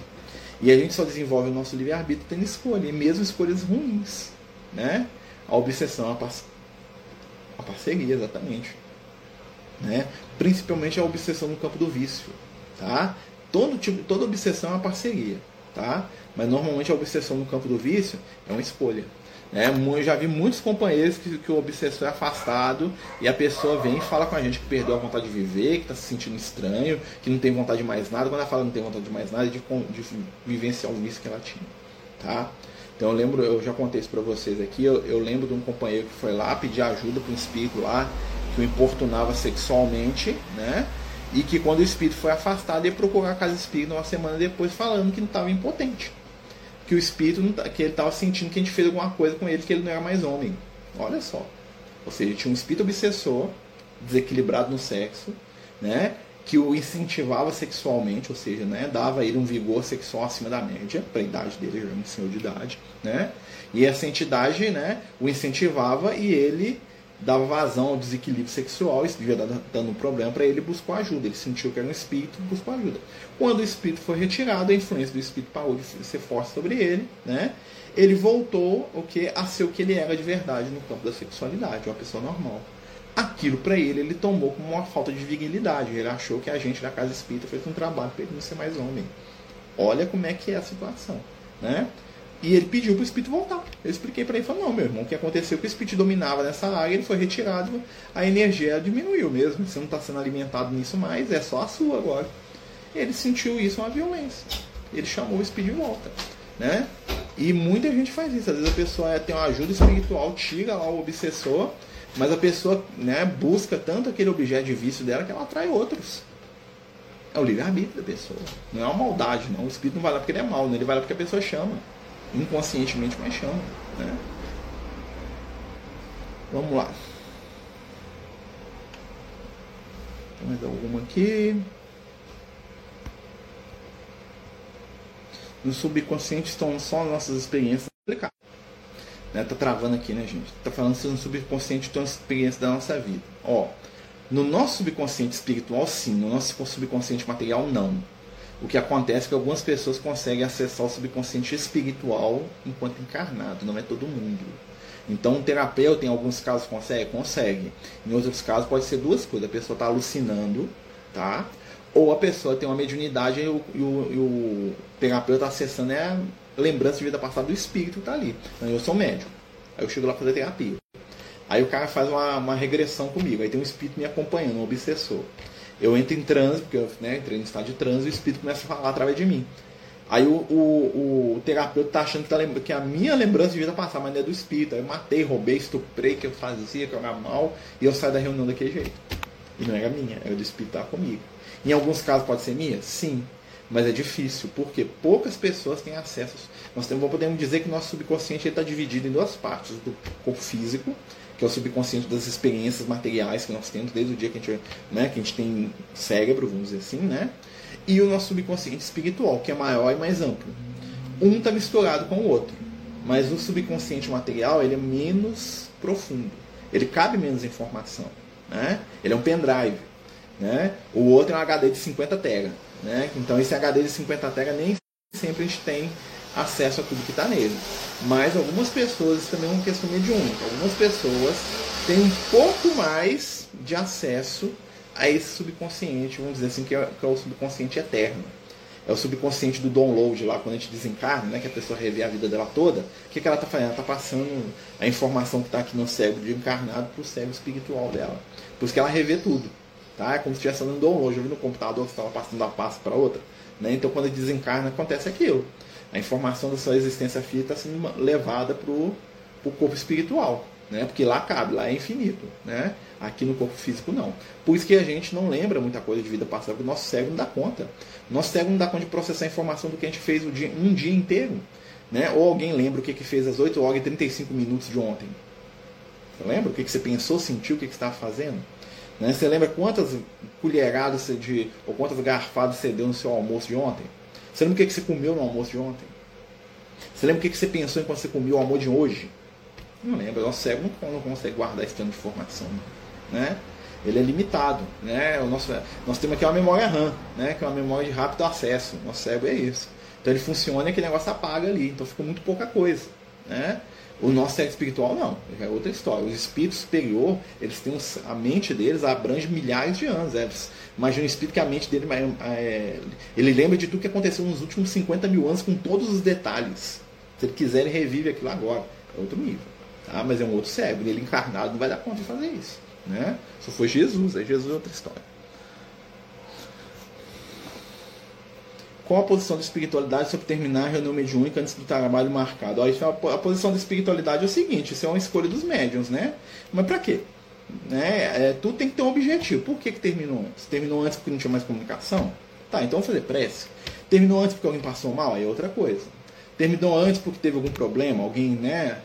A: E a gente só desenvolve o nosso livre-arbítrio tendo escolha, e mesmo escolhas ruins. Né? A obsessão, a, par a parceria, exatamente. Né? Principalmente a obsessão no campo do vício. Tá? Todo tipo, toda obsessão é uma parceria. Tá? Mas normalmente a obsessão no campo do vício é uma escolha. Né? Eu já vi muitos companheiros que, que o obsessor é afastado e a pessoa vem e fala com a gente que perdeu a vontade de viver, que está se sentindo estranho, que não tem vontade de mais nada. Quando ela fala não tem vontade de mais nada, é de, de vivenciar o vício que ela tinha. Tá? Então eu lembro, eu já contei isso para vocês aqui, eu, eu, lembro de um companheiro que foi lá pedir ajuda para um espírito lá, que o importunava sexualmente, né? E que quando o espírito foi afastado, ia procurar a casa espírita uma semana depois falando que não estava impotente que o espírito, tá, que ele estava sentindo que a gente fez alguma coisa com ele, que ele não era mais homem. Olha só. Ou seja, tinha um espírito obsessor, desequilibrado no sexo, né? que o incentivava sexualmente, ou seja, né, dava a ele um vigor sexual acima da média, para a idade dele, já era um senhor de idade, né? E essa entidade, né, o incentivava e ele dava vazão ao desequilíbrio sexual, isso devia dando um problema para ele, buscou ajuda. Ele sentiu que era um espírito, buscou ajuda. Quando o espírito foi retirado, a influência do espírito parou de ser forte sobre ele, né? Ele voltou o que a ser o que ele era de verdade no campo da sexualidade, uma pessoa normal. Aquilo para ele ele tomou como uma falta de virilidade. Ele achou que a gente da casa espírita fez um trabalho para ele não ser mais homem. Olha como é que é a situação, né? E ele pediu para o espírito voltar. Eu expliquei para ele, falou, não, meu irmão, o que aconteceu é que o espírito dominava nessa área, ele foi retirado, a energia diminuiu mesmo. Você não está sendo alimentado nisso mais, é só a sua agora. Ele sentiu isso uma violência. Ele chamou o espírito de volta. Né? E muita gente faz isso. Às vezes a pessoa tem uma ajuda espiritual, tira lá o obsessor, mas a pessoa né, busca tanto aquele objeto de vício dela que ela atrai outros. É o livre-arbítrio da pessoa. Não é uma maldade, não. O espírito não vai lá porque ele é mal, né? ele vai lá porque a pessoa chama inconscientemente, mas chama. Né? Vamos lá. Tem mais alguma aqui? No subconsciente estão só nossas experiências aplicadas. Né? Tá travando aqui, né, gente? Tá falando se no subconsciente estão as experiências da nossa vida. Ó, no nosso subconsciente espiritual, sim. No nosso subconsciente material, não. O que acontece é que algumas pessoas conseguem acessar o subconsciente espiritual enquanto encarnado, não é todo mundo. Então, um terapeuta, em alguns casos, consegue? Consegue. Em outros casos, pode ser duas coisas. A pessoa está alucinando, tá? Ou a pessoa tem uma mediunidade e o, e o, e o terapeuta acessando é a lembrança de vida passada do espírito está ali. Então, eu sou médium. Aí eu chego lá para fazer terapia. Aí o cara faz uma, uma regressão comigo. Aí tem um espírito me acompanhando, um obsessor. Eu entro em transe, porque eu né, entrei em estado de transe e o espírito começa a falar através de mim. Aí o, o, o terapeuta tá achando que, tá que a minha lembrança de vida passada, mas não é do espírito. Aí eu matei, roubei, estuprei, que eu fazia, que eu era mal, e eu saio da reunião daquele jeito. E não era minha, era do espírito tá comigo. Em alguns casos pode ser minha? Sim. Mas é difícil, porque poucas pessoas têm acesso. Nós podemos dizer que nosso subconsciente está dividido em duas partes: do corpo físico que é o subconsciente das experiências materiais que nós temos desde o dia que a gente, né, que a gente tem cérebro, vamos dizer assim, né? E o nosso subconsciente espiritual, que é maior e mais amplo. Um está misturado com o outro, mas o subconsciente material ele é menos profundo, ele cabe menos informação, Né? Ele é um pendrive. Né? O outro é um HD de 50 TB. Né? Então esse HD de 50 TB nem sempre a gente tem acesso a tudo que está nele. Mas algumas pessoas, isso também é uma questão mediúnica, algumas pessoas têm um pouco mais de acesso a esse subconsciente, vamos dizer assim, que é, que é o subconsciente eterno. É o subconsciente do download lá, quando a gente desencarna, né, que a pessoa revê a vida dela toda. O que, que ela está fazendo? Ela está passando a informação que está aqui no cérebro de encarnado para o cérebro espiritual dela. Por isso que ela revê tudo. Tá? É como se estivesse fazendo download. Vi no computador que estava passando da pasta para outra. Né? Então, quando desencarna, acontece aquilo. A informação da sua existência física está sendo levada para o corpo espiritual. Né? Porque lá cabe, lá é infinito. Né? Aqui no corpo físico não. Por isso que a gente não lembra muita coisa de vida passada, porque o nosso cérebro não dá conta. Nosso cérebro não dá conta de processar a informação do que a gente fez um dia inteiro. Né? Ou alguém lembra o que, que fez às 8 horas e 35 minutos de ontem. Você lembra o que, que você pensou, sentiu, o que, que você estava fazendo? Né? Você lembra quantas colheradas de, ou quantas garfadas você deu no seu almoço de ontem? Você lembra o que, você comeu no almoço de ontem? Você lembra o que, você pensou enquanto você comeu o almoço de hoje? Não lembra. O nosso cérebro não, consegue guardar esse tanto de informação. Né? Ele é limitado. Né? O nosso, nós temos aqui uma memória RAM, né? que é uma memória de rápido acesso. Nosso cérebro é isso. Então ele funciona e aquele negócio apaga ali. Então fica muito pouca coisa. Né? O nosso cérebro espiritual não, é outra história. Os espíritos superior, eles têm a mente deles abrange milhares de anos. É, imagina um espírito que a mente dele é, ele lembra de tudo que aconteceu nos últimos 50 mil anos com todos os detalhes. Se ele quiser, ele revive aquilo agora. É outro nível. Tá? Mas é um outro cérebro. Ele encarnado não vai dar conta de fazer isso. Né? Só foi Jesus, aí Jesus é outra história. Qual a posição da espiritualidade sobre terminar a reunião mediúnica antes do trabalho marcado? Ó, a posição da espiritualidade é o seguinte: isso é uma escolha dos médiums, né? Mas para quê? Né? É, tudo tem que ter um objetivo. Por que, que terminou antes? Terminou antes porque não tinha mais comunicação? Tá, então vamos fazer prece. Terminou antes porque alguém passou mal? Aí é outra coisa. Terminou antes porque teve algum problema? Alguém, né?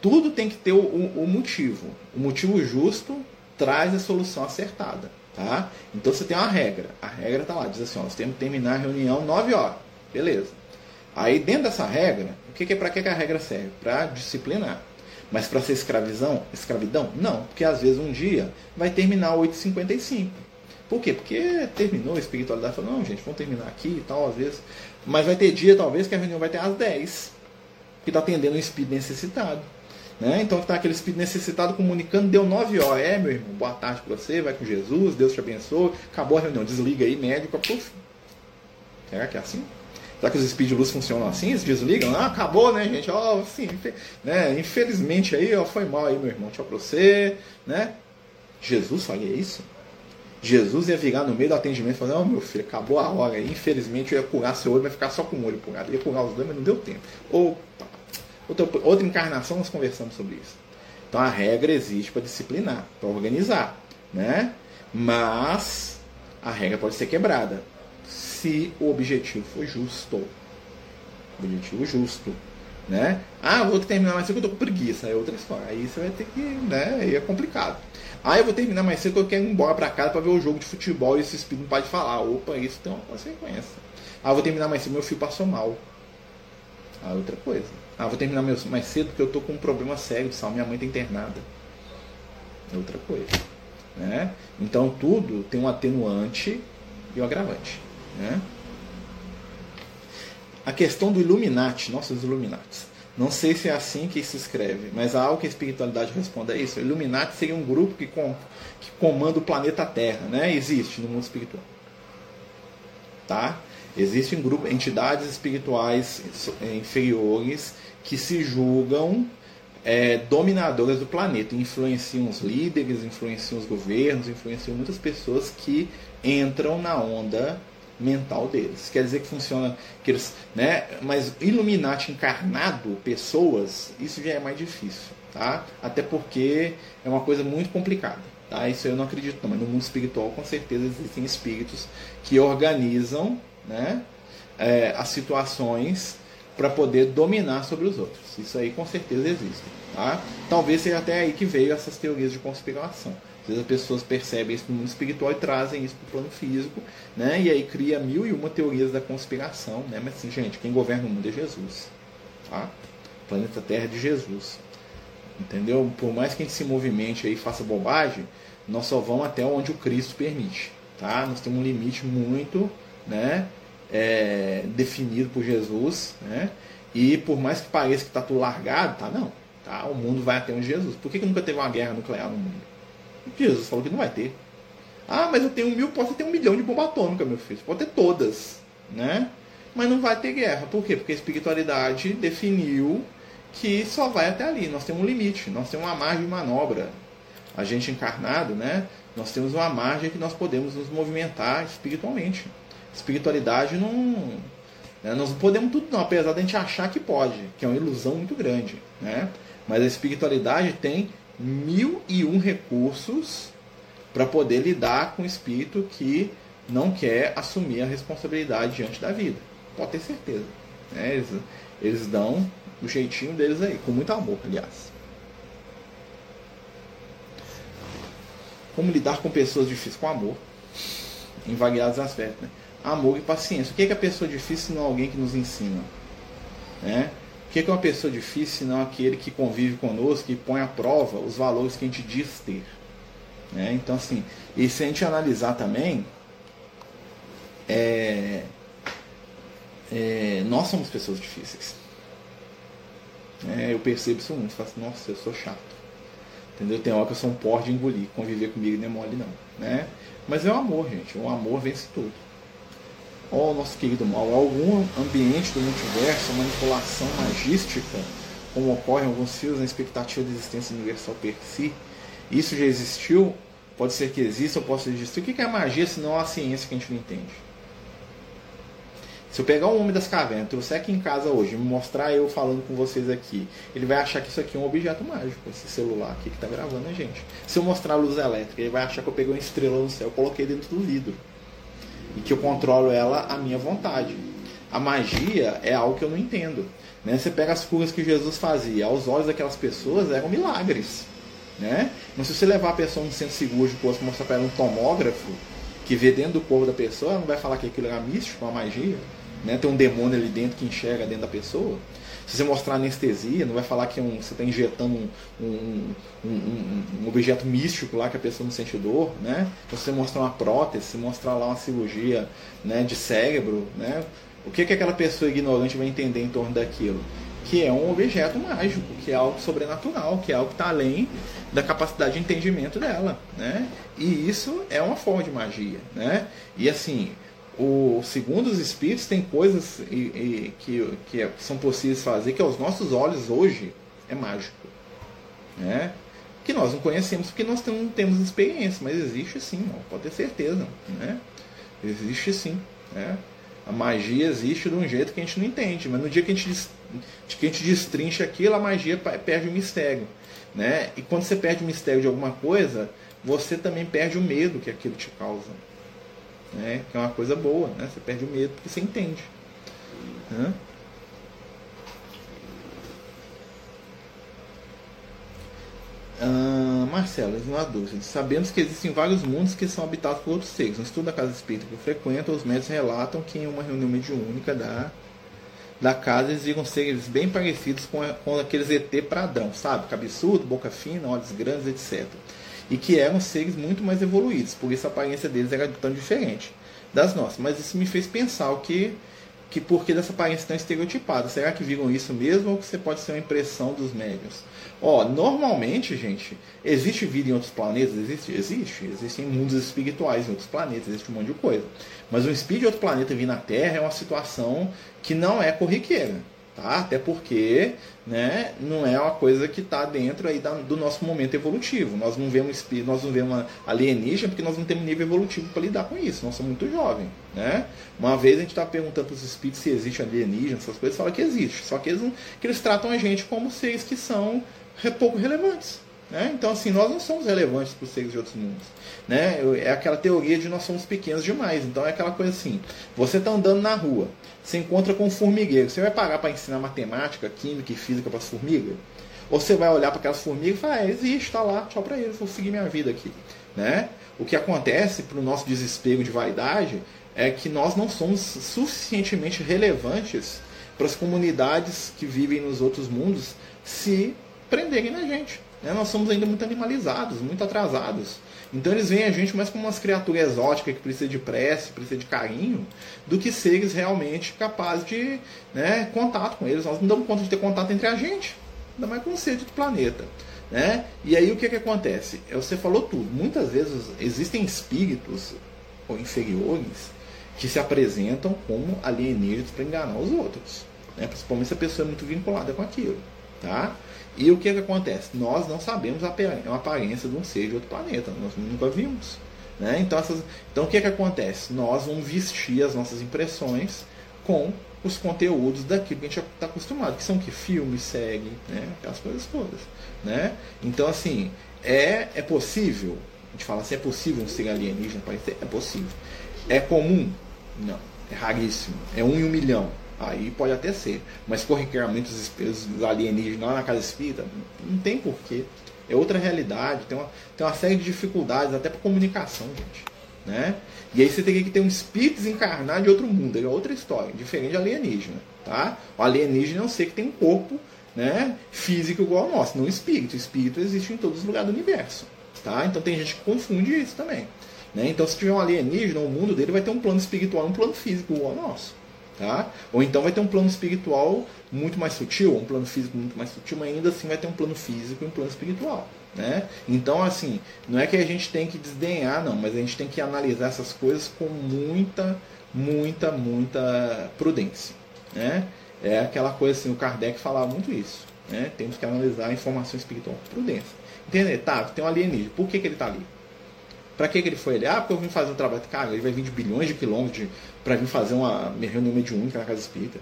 A: Tudo tem que ter o, o, o motivo. O motivo justo traz a solução acertada. Tá? Então você tem uma regra. A regra está lá, diz assim, ó, nós temos que terminar a reunião 9 horas. Beleza. Aí dentro dessa regra, o que, que é para que, que a regra serve? Para disciplinar. Mas para ser escravizão, escravidão? Não, porque às vezes um dia vai terminar 8h55. Por quê? Porque terminou a espiritualidade, falou, não, gente, vamos terminar aqui e tal, às vezes. Mas vai ter dia, talvez, que a reunião vai ter às 10 que está atendendo um espírito necessitado. Né? Então está aquele espírito necessitado comunicando, deu 9 horas. É, meu irmão, boa tarde para você, vai com Jesus, Deus te abençoe. Acabou a reunião, desliga aí, médico, puf. Será que é assim? Será que os espíritos de luz funcionam assim? Eles desligam? Ah, acabou, né, gente? Ó, oh, assim, né? Infelizmente aí, ó, foi mal aí, meu irmão. Tchau pra você, né? Jesus faria isso? Jesus ia virar no meio do atendimento e falar, não, meu filho, acabou a hora. Infelizmente eu ia curar seu olho, vai ficar só com o olho curado. Ia curar os dois, mas não deu tempo. Opa, Outra, outra encarnação nós conversamos sobre isso. Então a regra existe para disciplinar, para organizar, né? Mas a regra pode ser quebrada se o objetivo for justo. Objetivo justo, né? Ah, vou terminar mais cedo que eu tô com preguiça, é outra história. Aí você vai ter que, né? Aí é complicado. Ah, eu vou terminar mais cedo que eu quero ir embora para casa para ver o jogo de futebol e esse espírito não pode falar. Opa, isso tem uma consequência. Ah, eu vou terminar mais cedo, meu filho passou mal. Ah, outra coisa. Ah, vou terminar mais cedo porque eu estou com um problema sério de saúde, minha mãe está internada. É outra coisa. Né? Então tudo tem um atenuante e um agravante. Né? A questão do Illuminati, nossos Illuminati. Não sei se é assim que se escreve, mas há algo que a espiritualidade responde a isso. O Illuminati seria um grupo que, com, que comanda o planeta Terra, né? Existe no mundo espiritual. Tá? Existem grupos, entidades espirituais inferiores que se julgam é, dominadoras do planeta, influenciam os líderes, influenciam os governos, influenciam muitas pessoas que entram na onda mental deles. Quer dizer que funciona que eles, né? Mas Illuminati encarnado, pessoas, isso já é mais difícil, tá? Até porque é uma coisa muito complicada, tá? Isso eu não acredito não, mas no mundo espiritual com certeza existem espíritos que organizam, né? É, as situações para poder dominar sobre os outros. Isso aí com certeza existe. Tá? Talvez seja até aí que veio essas teorias de conspiração. Às vezes as pessoas percebem isso no mundo espiritual e trazem isso para o plano físico, né? e aí cria mil e uma teorias da conspiração. Né? Mas assim, gente, quem governa o mundo é Jesus. Tá? O planeta Terra é de Jesus. Entendeu? Por mais que a gente se movimente aí e faça bobagem, nós só vamos até onde o Cristo permite. Tá? Nós temos um limite muito né, é, definido por Jesus. Né? E por mais que pareça que está tudo largado, tá não. Tá? O mundo vai até onde Jesus. Por que, que nunca teve uma guerra nuclear no mundo? Jesus falou que não vai ter. Ah, mas eu tenho mil, posso ter um milhão de bomba atômica, meu filho. Pode ter todas. Né? Mas não vai ter guerra. Por quê? Porque a espiritualidade definiu que só vai até ali. Nós temos um limite, nós temos uma margem de manobra. A gente encarnado, né? Nós temos uma margem que nós podemos nos movimentar espiritualmente. Espiritualidade não. Né? Nós não podemos tudo, não, apesar de a gente achar que pode, que é uma ilusão muito grande. Né? Mas a espiritualidade tem mil e um recursos para poder lidar com o espírito que não quer assumir a responsabilidade diante da vida. Pode ter certeza. Né? Eles, eles dão o jeitinho deles aí, com muito amor, aliás. Como lidar com pessoas difíceis? Com amor. Em variados aspectos. Né? Amor e paciência. O que é, que é pessoa difícil não alguém que nos ensina? Né? O que é, que é uma pessoa difícil não aquele que convive conosco, e põe à prova os valores que a gente diz ter? Né? Então, assim, e se a gente analisar também, é, é, nós somos pessoas difíceis. É, eu percebo isso muito, faço, nossa, eu sou chato. Entendeu? Tem hora que eu sou um porre de engolir, conviver comigo não é mole não. Né? Mas é o amor, gente. O amor vence tudo. Ó, nosso querido mal, algum ambiente do multiverso, manipulação magística, como ocorre em alguns fios na expectativa de existência universal per si, isso já existiu? Pode ser que exista ou possa existir. O que é magia se não a ciência que a gente não entende? Se eu pegar um homem das cavernas, trouxer aqui em casa hoje, me mostrar eu falando com vocês aqui, ele vai achar que isso aqui é um objeto mágico, esse celular aqui que está gravando a gente. Se eu mostrar a luz elétrica, ele vai achar que eu peguei uma estrela no céu, coloquei dentro do vidro. E que eu controlo ela à minha vontade. A magia é algo que eu não entendo. Né? Você pega as curas que Jesus fazia, aos olhos daquelas pessoas eram milagres. Né? Mas se você levar a pessoa num centro seguro de posto mostrar para ela um tomógrafo que vê dentro do corpo da pessoa, ela não vai falar que aquilo era místico, uma magia né? Tem um demônio ali dentro que enxerga dentro da pessoa. Se você mostrar anestesia, não vai falar que é um, você está injetando um, um, um, objeto místico lá que a pessoa não sente dor, né? Se você mostrar uma prótese, se mostrar lá uma cirurgia né, de cérebro, né? O que, que aquela pessoa ignorante vai entender em torno daquilo? Que é um objeto mágico, que é algo sobrenatural, que é algo que está além da capacidade de entendimento dela, né? E isso é uma forma de magia, né? E assim, o, segundo os espíritos, tem coisas e, e, que, que, é, são possíveis fazer que aos nossos olhos hoje é mágico. Né? Que nós não conhecemos porque nós não temos experiência, mas existe sim, ó, pode ter certeza. Né? Existe sim. Né? A magia existe de um jeito que a gente não entende, mas no dia que a gente, que a gente destrincha aquilo, a magia perde o mistério. Né? E quando você perde o mistério de alguma coisa, você também perde o medo que aquilo te causa né? que é uma coisa boa, né? você perde o medo porque você entende. Né? Ah, Marcelo, uma dúvida. Sabemos que existem vários mundos que são habitados por outros seres. No estudo da casa espírita que eu frequento, os médicos relatam que em uma reunião mediúnica da, da casa eles viram seres bem parecidos com, a, com aqueles ET pradão, sabe? Cabeçudo, boca fina, olhos grandes, etc e que eram seres muito mais evoluídos, por isso a aparência deles era tão diferente das nossas. Mas isso me fez pensar o que, que por que dessa aparência tão estereotipada? Será que viram isso mesmo ou que você pode ser uma impressão dos médios? Ó, normalmente, gente, existe vida em outros planetas? Existe? Existe. Existem mundos espirituais em outros planetas, existe um monte de coisa. Mas um espírito de outro planeta vir na Terra é uma situação que não é corriqueira. Tá? Até porque né, não é uma coisa que está dentro aí da, do nosso momento evolutivo. Nós não vemos nós não vemos alienígena porque nós não temos nível evolutivo para lidar com isso. Nós somos muito jovens. Né? Uma vez a gente está perguntando para os espíritos se existe alienígena, essas coisas, fala que existe. Só que eles, que eles tratam a gente como seres que são pouco relevantes. Né? Então, assim, nós não somos relevantes para os seres de outros mundos. Né? É aquela teoria de nós somos pequenos demais. Então, é aquela coisa assim: você está andando na rua, você encontra com um formigueiro, você vai parar para ensinar matemática, química e física para as formigas? Ou você vai olhar para aquelas formigas e falar: é, existe, está lá, tchau para eles, vou seguir minha vida aqui. Né? O que acontece para o nosso desespero de vaidade é que nós não somos suficientemente relevantes para as comunidades que vivem nos outros mundos se prenderem na gente. Né? Nós somos ainda muito animalizados, muito atrasados. Então eles veem a gente mais como umas criaturas exóticas que precisa de prece, precisa de carinho, do que seres realmente capazes de né, contato com eles. Nós não damos conta de ter contato entre a gente, ainda mais com o ser do planeta. Né? E aí o que, que acontece? É, você falou tudo. Muitas vezes existem espíritos ou inferiores que se apresentam como alienígenas para enganar os outros. Né? Principalmente se a pessoa é muito vinculada com aquilo. Tá? E o que, que acontece? Nós não sabemos a aparência de um ser de outro planeta, nós nunca vimos. Né? Então, essas, então o que, que acontece? Nós vamos vestir as nossas impressões com os conteúdos daquilo que a gente está acostumado, que são que filme, série, né? aquelas coisas todas. Né? Então, assim, é, é possível, a gente fala assim, é possível um ser alienígena aparecer? É possível. É comum? Não. É raríssimo. É um em um milhão. Aí pode até ser. Mas corriqueiramente os, os alienígenas lá na casa espírita, não tem porquê. É outra realidade, tem uma, tem uma série de dificuldades, até para comunicação, gente. Né? E aí você teria que ter um espírito desencarnado de outro mundo, é outra história, diferente de alienígena. Tá? O alienígena um ser que tem um corpo né, físico igual ao nosso, não espírito. O espírito existe em todos os lugares do universo. Tá? Então tem gente que confunde isso também. Né? Então se tiver um alienígena, o mundo dele vai ter um plano espiritual e um plano físico igual ao nosso. Tá? Ou então vai ter um plano espiritual muito mais sutil, um plano físico muito mais sutil, mas ainda assim vai ter um plano físico e um plano espiritual. Né? Então, assim, não é que a gente tem que desdenhar, não, mas a gente tem que analisar essas coisas com muita, muita, muita prudência. Né? É aquela coisa assim, o Kardec falava muito isso. Né? Temos que analisar a informação espiritual com prudência. Entender? Tá, tem um alienígena, por que, que ele está ali? Para que, que ele foi ali? Ah, porque eu vim fazer um trabalho. Cara, ele vai vir de bilhões de quilômetros para vir fazer uma reunião mediúnica na casa espírita.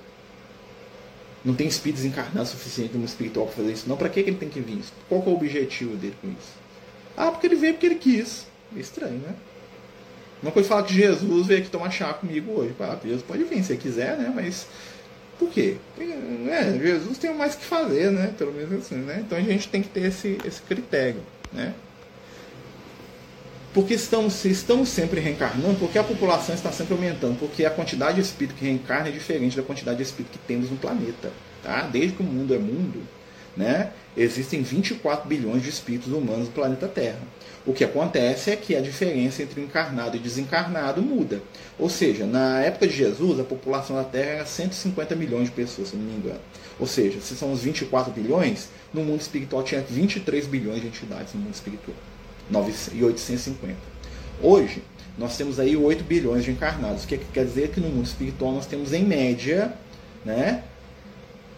A: Não tem espíritos encarnados suficiente no espiritual para fazer isso. Não, para que, que ele tem que vir? Qual que é o objetivo dele com isso? Ah, porque ele veio porque ele quis. É estranho, né? Uma coisa fala que Jesus veio aqui tomar chá comigo hoje. Ah, Jesus pode vir se ele quiser, né? Mas por quê? É, Jesus tem mais que fazer, né? Pelo menos assim, né? Então a gente tem que ter esse, esse critério, né? Porque estamos, estamos sempre reencarnando, porque a população está sempre aumentando, porque a quantidade de espírito que reencarna é diferente da quantidade de espírito que temos no planeta. Tá? Desde que o mundo é mundo, né, existem 24 bilhões de espíritos humanos no planeta Terra. O que acontece é que a diferença entre encarnado e desencarnado muda. Ou seja, na época de Jesus, a população da Terra era 150 milhões de pessoas, se não me engano. Ou seja, se são os 24 bilhões, no mundo espiritual tinha 23 bilhões de entidades no mundo espiritual e 850. Hoje, nós temos aí 8 bilhões de encarnados, o que quer dizer que no mundo espiritual nós temos em média né,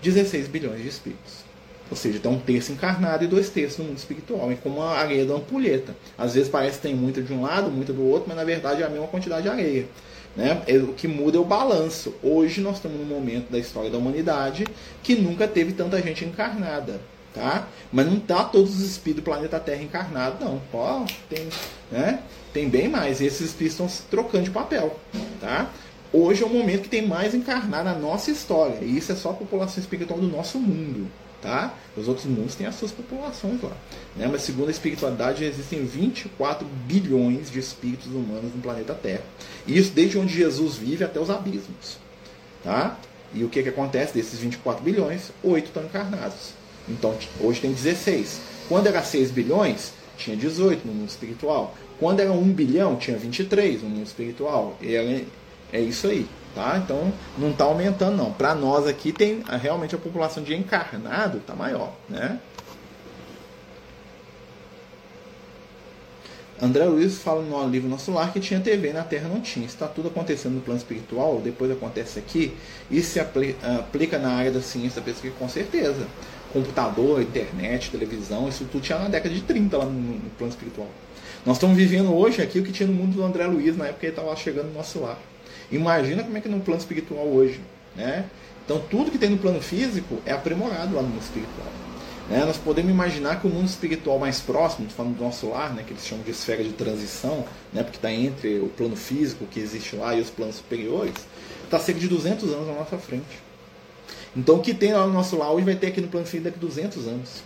A: 16 bilhões de espíritos. Ou seja, tem um terço encarnado e dois terços no mundo espiritual. É como a areia da ampulheta. Às vezes parece que tem muita de um lado, muita do outro, mas na verdade é a mesma quantidade de areia. Né? É, o que muda é o balanço. Hoje nós estamos num momento da história da humanidade que nunca teve tanta gente encarnada tá? Mas não tá todos os espíritos do planeta Terra encarnados, não. Ó, tem, né? Tem bem mais. E esses espíritos estão se trocando de papel, tá? Hoje é o momento que tem mais encarnado na nossa história. E isso é só a população espiritual do nosso mundo, tá? Os outros mundos têm as suas populações lá. Né? Mas segundo a espiritualidade, existem 24 bilhões de espíritos humanos no planeta Terra. E isso desde onde Jesus vive até os abismos, tá? E o que, que acontece desses 24 bilhões? Oito estão encarnados. Então hoje tem 16. Quando era 6 bilhões, tinha 18 no mundo espiritual. Quando era 1 bilhão, tinha 23 no mundo espiritual. E é, é isso aí. Tá? Então não está aumentando não. Para nós aqui tem realmente a população de encarnado está maior, né? André Luiz fala no livro Nosso Lar que tinha TV na Terra não tinha. Está tudo acontecendo no plano espiritual, depois acontece aqui, e se aplica na área da ciência da pesquisa com certeza computador, internet, televisão, isso tudo tinha na década de 30 lá no, plano espiritual. Nós estamos vivendo hoje aqui o que tinha no mundo do André Luiz na época que ele estava chegando no nosso lar. Imagina como é que é no plano espiritual hoje. Né? Então tudo que tem no plano físico é aprimorado lá no mundo espiritual. Né? Nós podemos imaginar que o mundo espiritual mais próximo, falando do nosso lar, né, que eles chamam de esfera de transição, né, porque está entre o plano físico que existe lá e os planos superiores, está cerca de 200 anos à nossa frente. Então o que tem lá no nosso lounge vai ter aqui no Plano Fim daqui 200 anos.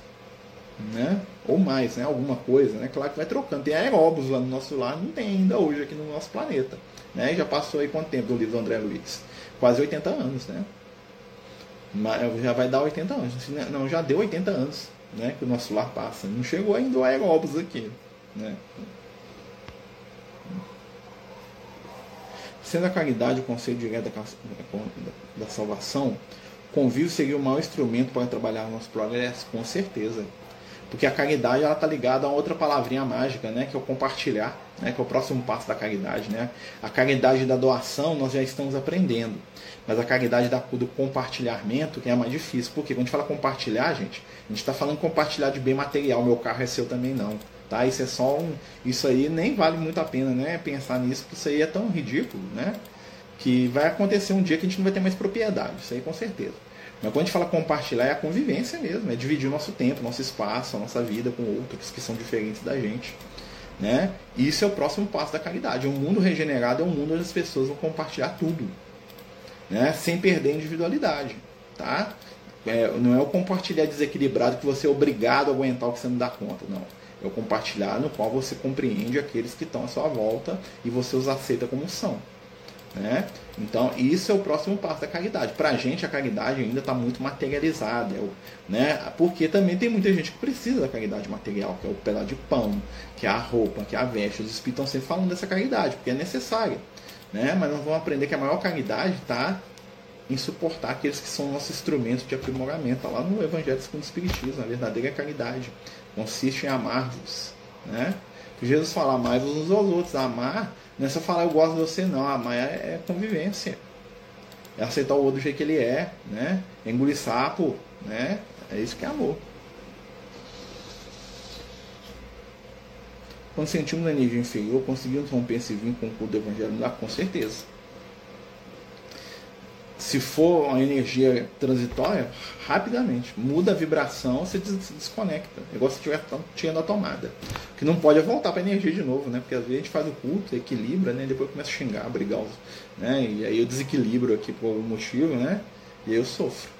A: Né? Ou mais, né? alguma coisa. Né? Claro que vai trocando. Tem aeróbus lá no nosso lar, não tem ainda hoje aqui no nosso planeta. Né? Já passou aí quanto tempo do livro do André Luiz? Quase 80 anos, né? Mas já vai dar 80 anos. Não, já deu 80 anos né? que o nosso lar passa. Não chegou ainda o aeróbus aqui. Né? Sendo a caridade o conselho direto da, da, da salvação, convívio seria o maior instrumento para trabalhar nosso progresso? Com certeza. Porque a caridade ela está ligada a outra palavrinha mágica, né, que é o compartilhar, né, que é o próximo passo da caridade. Né? A caridade da doação nós já estamos aprendendo, mas a caridade da, do compartilhamento que é mais difícil. Porque quando a gente fala compartilhar, gente, a gente está falando compartilhar de bem material. Meu carro é seu também não. Tá? Isso é só um, isso aí nem vale muito a pena, né? Pensar nisso, porque isso aí é tão ridículo, né? Que vai acontecer um dia que a gente não vai ter mais propriedade, isso aí com certeza. Mas quando a gente fala compartilhar, é a convivência mesmo, é dividir o nosso tempo, nosso espaço, a nossa vida com outros que são diferentes da gente. Né? Isso é o próximo passo da caridade. Um mundo regenerado é um mundo onde as pessoas vão compartilhar tudo, né? sem perder a individualidade. Tá? É, não é o compartilhar desequilibrado que você é obrigado a aguentar o que você não dá conta, não. É o compartilhar no qual você compreende aqueles que estão à sua volta e você os aceita como são. Né? Então, isso é o próximo passo da caridade. Para a gente, a caridade ainda está muito materializada, é né? porque também tem muita gente que precisa da caridade material, que é o pedaço de pão, que é a roupa, que é a veste. Os espíritos estão sempre falando dessa caridade, porque é necessária. Né? Mas nós vamos aprender que a maior caridade está em suportar aqueles que são nossos instrumentos de aprimoramento. Está lá no Evangelho segundo o Espiritismo, a verdadeira caridade consiste em amar-vos. Né? Jesus fala, amar uns aos outros. Amar não é só falar eu gosto de você, não. Amar é, é convivência. É aceitar o outro do jeito que ele é, né? É engolir sapo, né? É isso que é amor. Quando sentimos a energia inferior, conseguimos romper esse vínculo com o do Evangelho? Ah, com certeza se for uma energia transitória, rapidamente muda a vibração, você se desconecta. É igual se estiver tirando a tomada. Que não pode voltar para a energia de novo, né? Porque às vezes a gente faz o culto, equilibra, né? E depois começa a xingar, brigar, né? E aí eu desequilibro aqui por algum motivo, né? E aí eu sofro.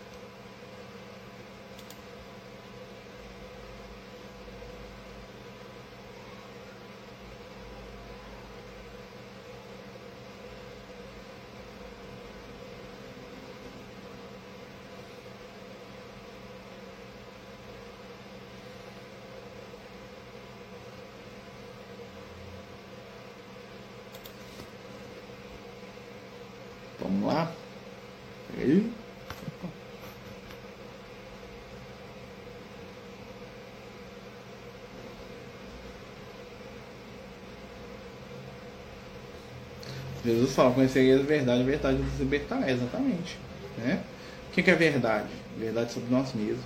A: Jesus fala, conhecereis a verdade, a verdade nos libertará, exatamente. Né? O que é verdade? Verdade sobre nós mesmos.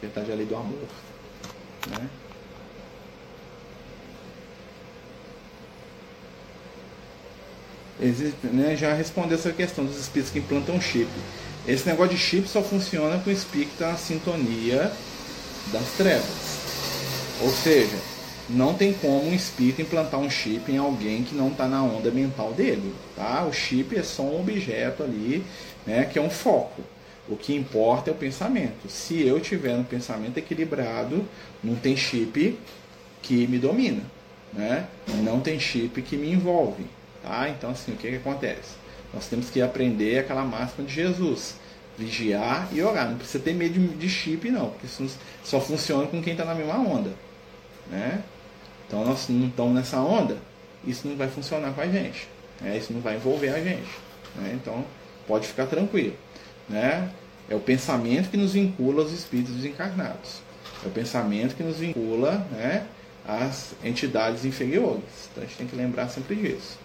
A: Verdade é a lei do amor. Né? Existe, né, já respondeu essa questão dos espíritos que implantam chip. Esse negócio de chip só funciona com o espírito na sintonia das trevas. Ou seja, não tem como um espírito implantar um chip em alguém que não está na onda mental dele. Tá? O chip é só um objeto ali, né, que é um foco. O que importa é o pensamento. Se eu tiver um pensamento equilibrado, não tem chip que me domina. Né? Não tem chip que me envolve. Tá? Então, assim, o que, que acontece? Nós temos que aprender aquela máxima de Jesus. Vigiar e orar. Não precisa ter medo de chip, não. Porque isso só funciona com quem está na mesma onda. Né? Então nós não estamos nessa onda, isso não vai funcionar com a gente. Né? Isso não vai envolver a gente. Né? Então pode ficar tranquilo. Né? É o pensamento que nos vincula aos espíritos desencarnados. É o pensamento que nos vincula né, às entidades inferiores. Então a gente tem que lembrar sempre disso.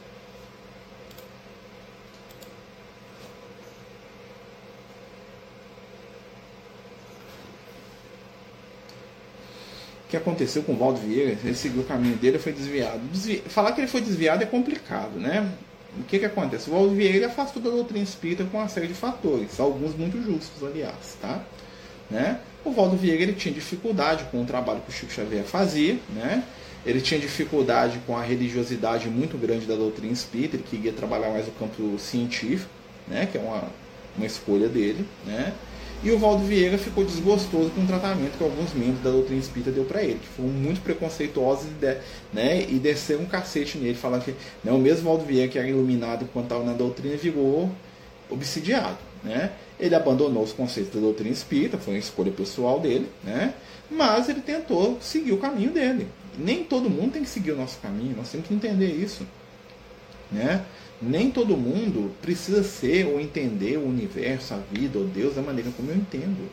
A: Que aconteceu com o Valdo Vieira, ele seguiu o caminho dele foi desviado. Desvi... Falar que ele foi desviado é complicado, né? O que, que acontece? O Valdo Vieira afastou da doutrina espírita com uma série de fatores, alguns muito justos, aliás, tá? Né? O Valdo Vieira ele tinha dificuldade com o trabalho que o Chico Xavier fazia, né? Ele tinha dificuldade com a religiosidade muito grande da doutrina espírita, ele queria trabalhar mais no campo científico, né? Que é uma, uma escolha dele, né? E o Valdo Vieira ficou desgostoso com o tratamento que alguns membros da doutrina espírita deu para ele, que foram muito preconceituosos de, né, e desceram um cacete nele, falando que né, o mesmo Valdo Vieira que era iluminado quando estava na doutrina virou obsidiado. Né? Ele abandonou os conceitos da doutrina espírita, foi uma escolha pessoal dele, né? mas ele tentou seguir o caminho dele. Nem todo mundo tem que seguir o nosso caminho, nós temos que entender isso. Né? Nem todo mundo precisa ser ou entender o universo, a vida ou Deus da maneira como eu entendo,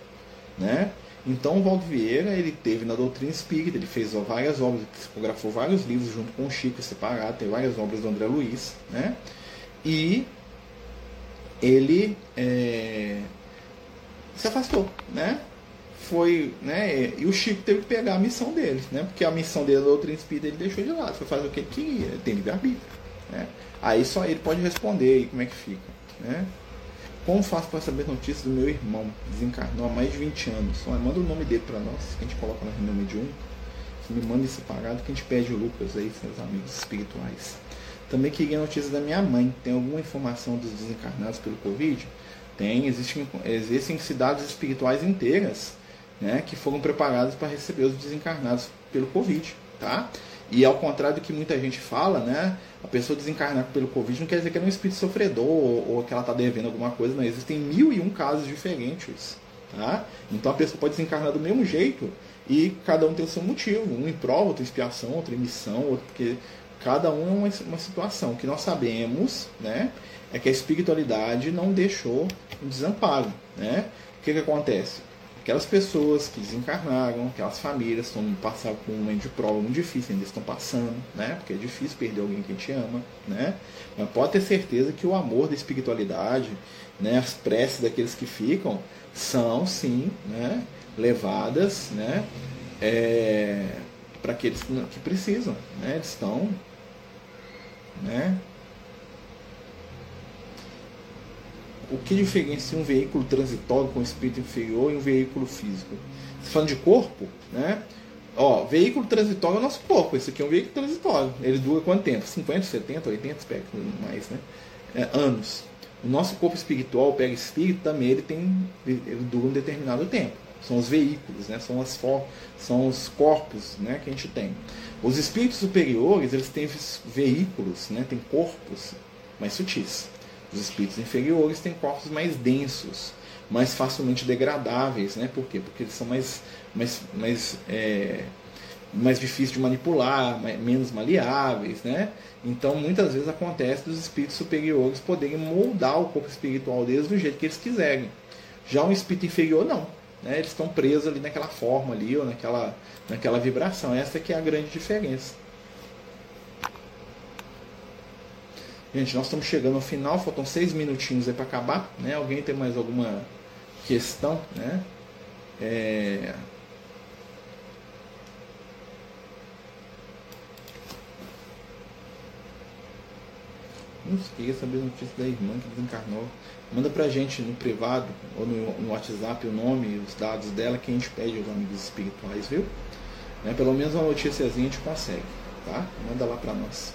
A: né? Então o Valdo Vieira ele teve na doutrina espírita, ele fez várias obras, psicografou vários livros junto com o Chico separado, tem várias obras do André Luiz, né? E ele é, se afastou, né? Foi, né? E o Chico teve que pegar a missão dele, né? Porque a missão dele da doutrina espírita ele deixou de lado, foi fazer o que ele queria, tem livre-arbítrio, né? Aí só ele pode responder aí como é que fica, né? Como faço para saber notícias do meu irmão? Desencarnou há mais de 20 anos. Olha, manda o nome dele para nós, que a gente coloca na reunião de um. Que me manda separado, que a gente pede o Lucas aí, seus amigos espirituais. Também queria notícias da minha mãe. Tem alguma informação dos desencarnados pelo Covid? Tem, existem, existem cidades espirituais inteiras né, que foram preparadas para receber os desencarnados pelo Covid. Tá? E ao contrário do que muita gente fala, né? A pessoa desencarnar pelo Covid não quer dizer que ela é um espírito sofredor ou, ou que ela está devendo alguma coisa, não. Existem mil e um casos diferentes. Tá? Então a pessoa pode desencarnar do mesmo jeito e cada um tem o seu motivo. Um em prova, outro em expiação, outro em missão, outro porque cada um é uma, uma situação. O que nós sabemos né, é que a espiritualidade não deixou um desamparo. Né? O que, que acontece? Aquelas pessoas que desencarnaram, aquelas famílias estão passando por um momento de prova muito difícil, ainda estão passando, né? Porque é difícil perder alguém que a gente ama, né? Mas pode ter certeza que o amor da espiritualidade, né? As preces daqueles que ficam são sim, né? Levadas, né? É, para aqueles que precisam, né? Eles estão, né? O que diferencia um veículo transitório com espírito inferior e um veículo físico? Se falando de corpo, né? Ó, veículo transitório é o nosso corpo. Esse aqui é um veículo transitório. Ele dura quanto tempo? 50, 70, 80 aspectos mais, né? É, anos. O nosso corpo espiritual, o espírito também ele tem, ele dura um determinado tempo. São os veículos, né? São as são os corpos, né? Que a gente tem. Os espíritos superiores eles têm veículos, né? Tem corpos mais sutis. Os espíritos inferiores têm corpos mais densos, mais facilmente degradáveis, né? Por quê? Porque eles são mais, mais, mais, é, mais difíceis de manipular, mais, menos maleáveis, né? Então, muitas vezes acontece dos espíritos superiores poderem moldar o corpo espiritual deles do jeito que eles quiserem. Já um espírito inferior, não. Né? Eles estão presos ali naquela forma ali, ou naquela, naquela vibração. Essa que é a grande diferença. Gente, nós estamos chegando ao final, faltam seis minutinhos aí para acabar. Né? Alguém tem mais alguma questão? Né? É... Não queria saber a notícia da irmã que desencarnou. Manda pra gente no privado ou no, no WhatsApp o nome e os dados dela que a gente pede aos amigos espirituais, viu? Né? Pelo menos uma noticiazinha a gente consegue, tá? Manda lá pra nós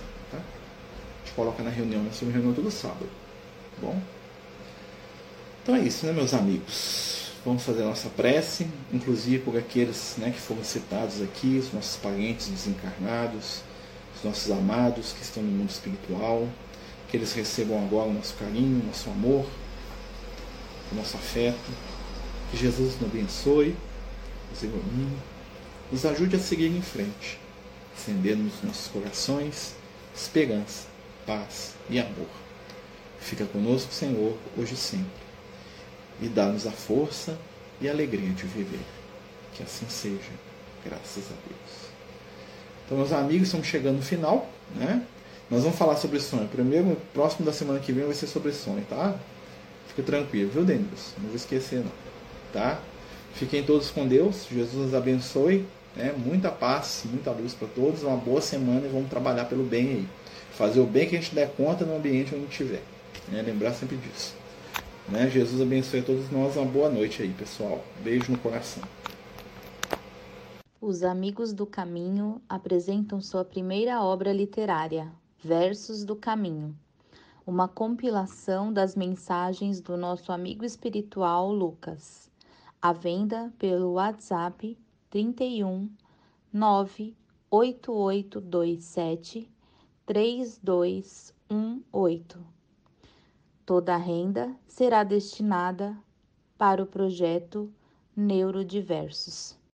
A: coloca na reunião. Nós temos reunião todo sábado. Tá bom? Então é isso, né, meus amigos? Vamos fazer a nossa prece, inclusive por aqueles né, que foram citados aqui, os nossos parentes desencarnados, os nossos amados que estão no mundo espiritual, que eles recebam agora o nosso carinho, o nosso amor, o nosso afeto. Que Jesus nos abençoe, nos ilumine, nos ajude a seguir em frente, acendendo nos nossos corações esperança paz e amor. Fica conosco, Senhor, hoje e sempre, e dá-nos a força e a alegria de viver. Que assim seja, graças a Deus. Então, meus amigos, estamos chegando no final, né? Nós vamos falar sobre sonho. Primeiro, próximo da semana que vem vai ser sobre sonho, tá? Fique tranquilo, viu, Denis? Não vou esquecer, não. Tá? Fiquem todos com Deus. Jesus os abençoe. Né? Muita paz, muita luz para todos. Uma boa semana e vamos trabalhar pelo bem aí fazer o bem que a gente der conta no ambiente onde estiver. Né? Lembrar sempre disso. Né? Jesus abençoe a todos nós. Uma boa noite aí, pessoal. Beijo no coração.
B: Os Amigos do Caminho apresentam sua primeira obra literária, Versos do Caminho, uma compilação das mensagens do nosso amigo espiritual Lucas, à venda pelo WhatsApp 31 98827 3218. Toda a renda será destinada para o projeto Neurodiversos.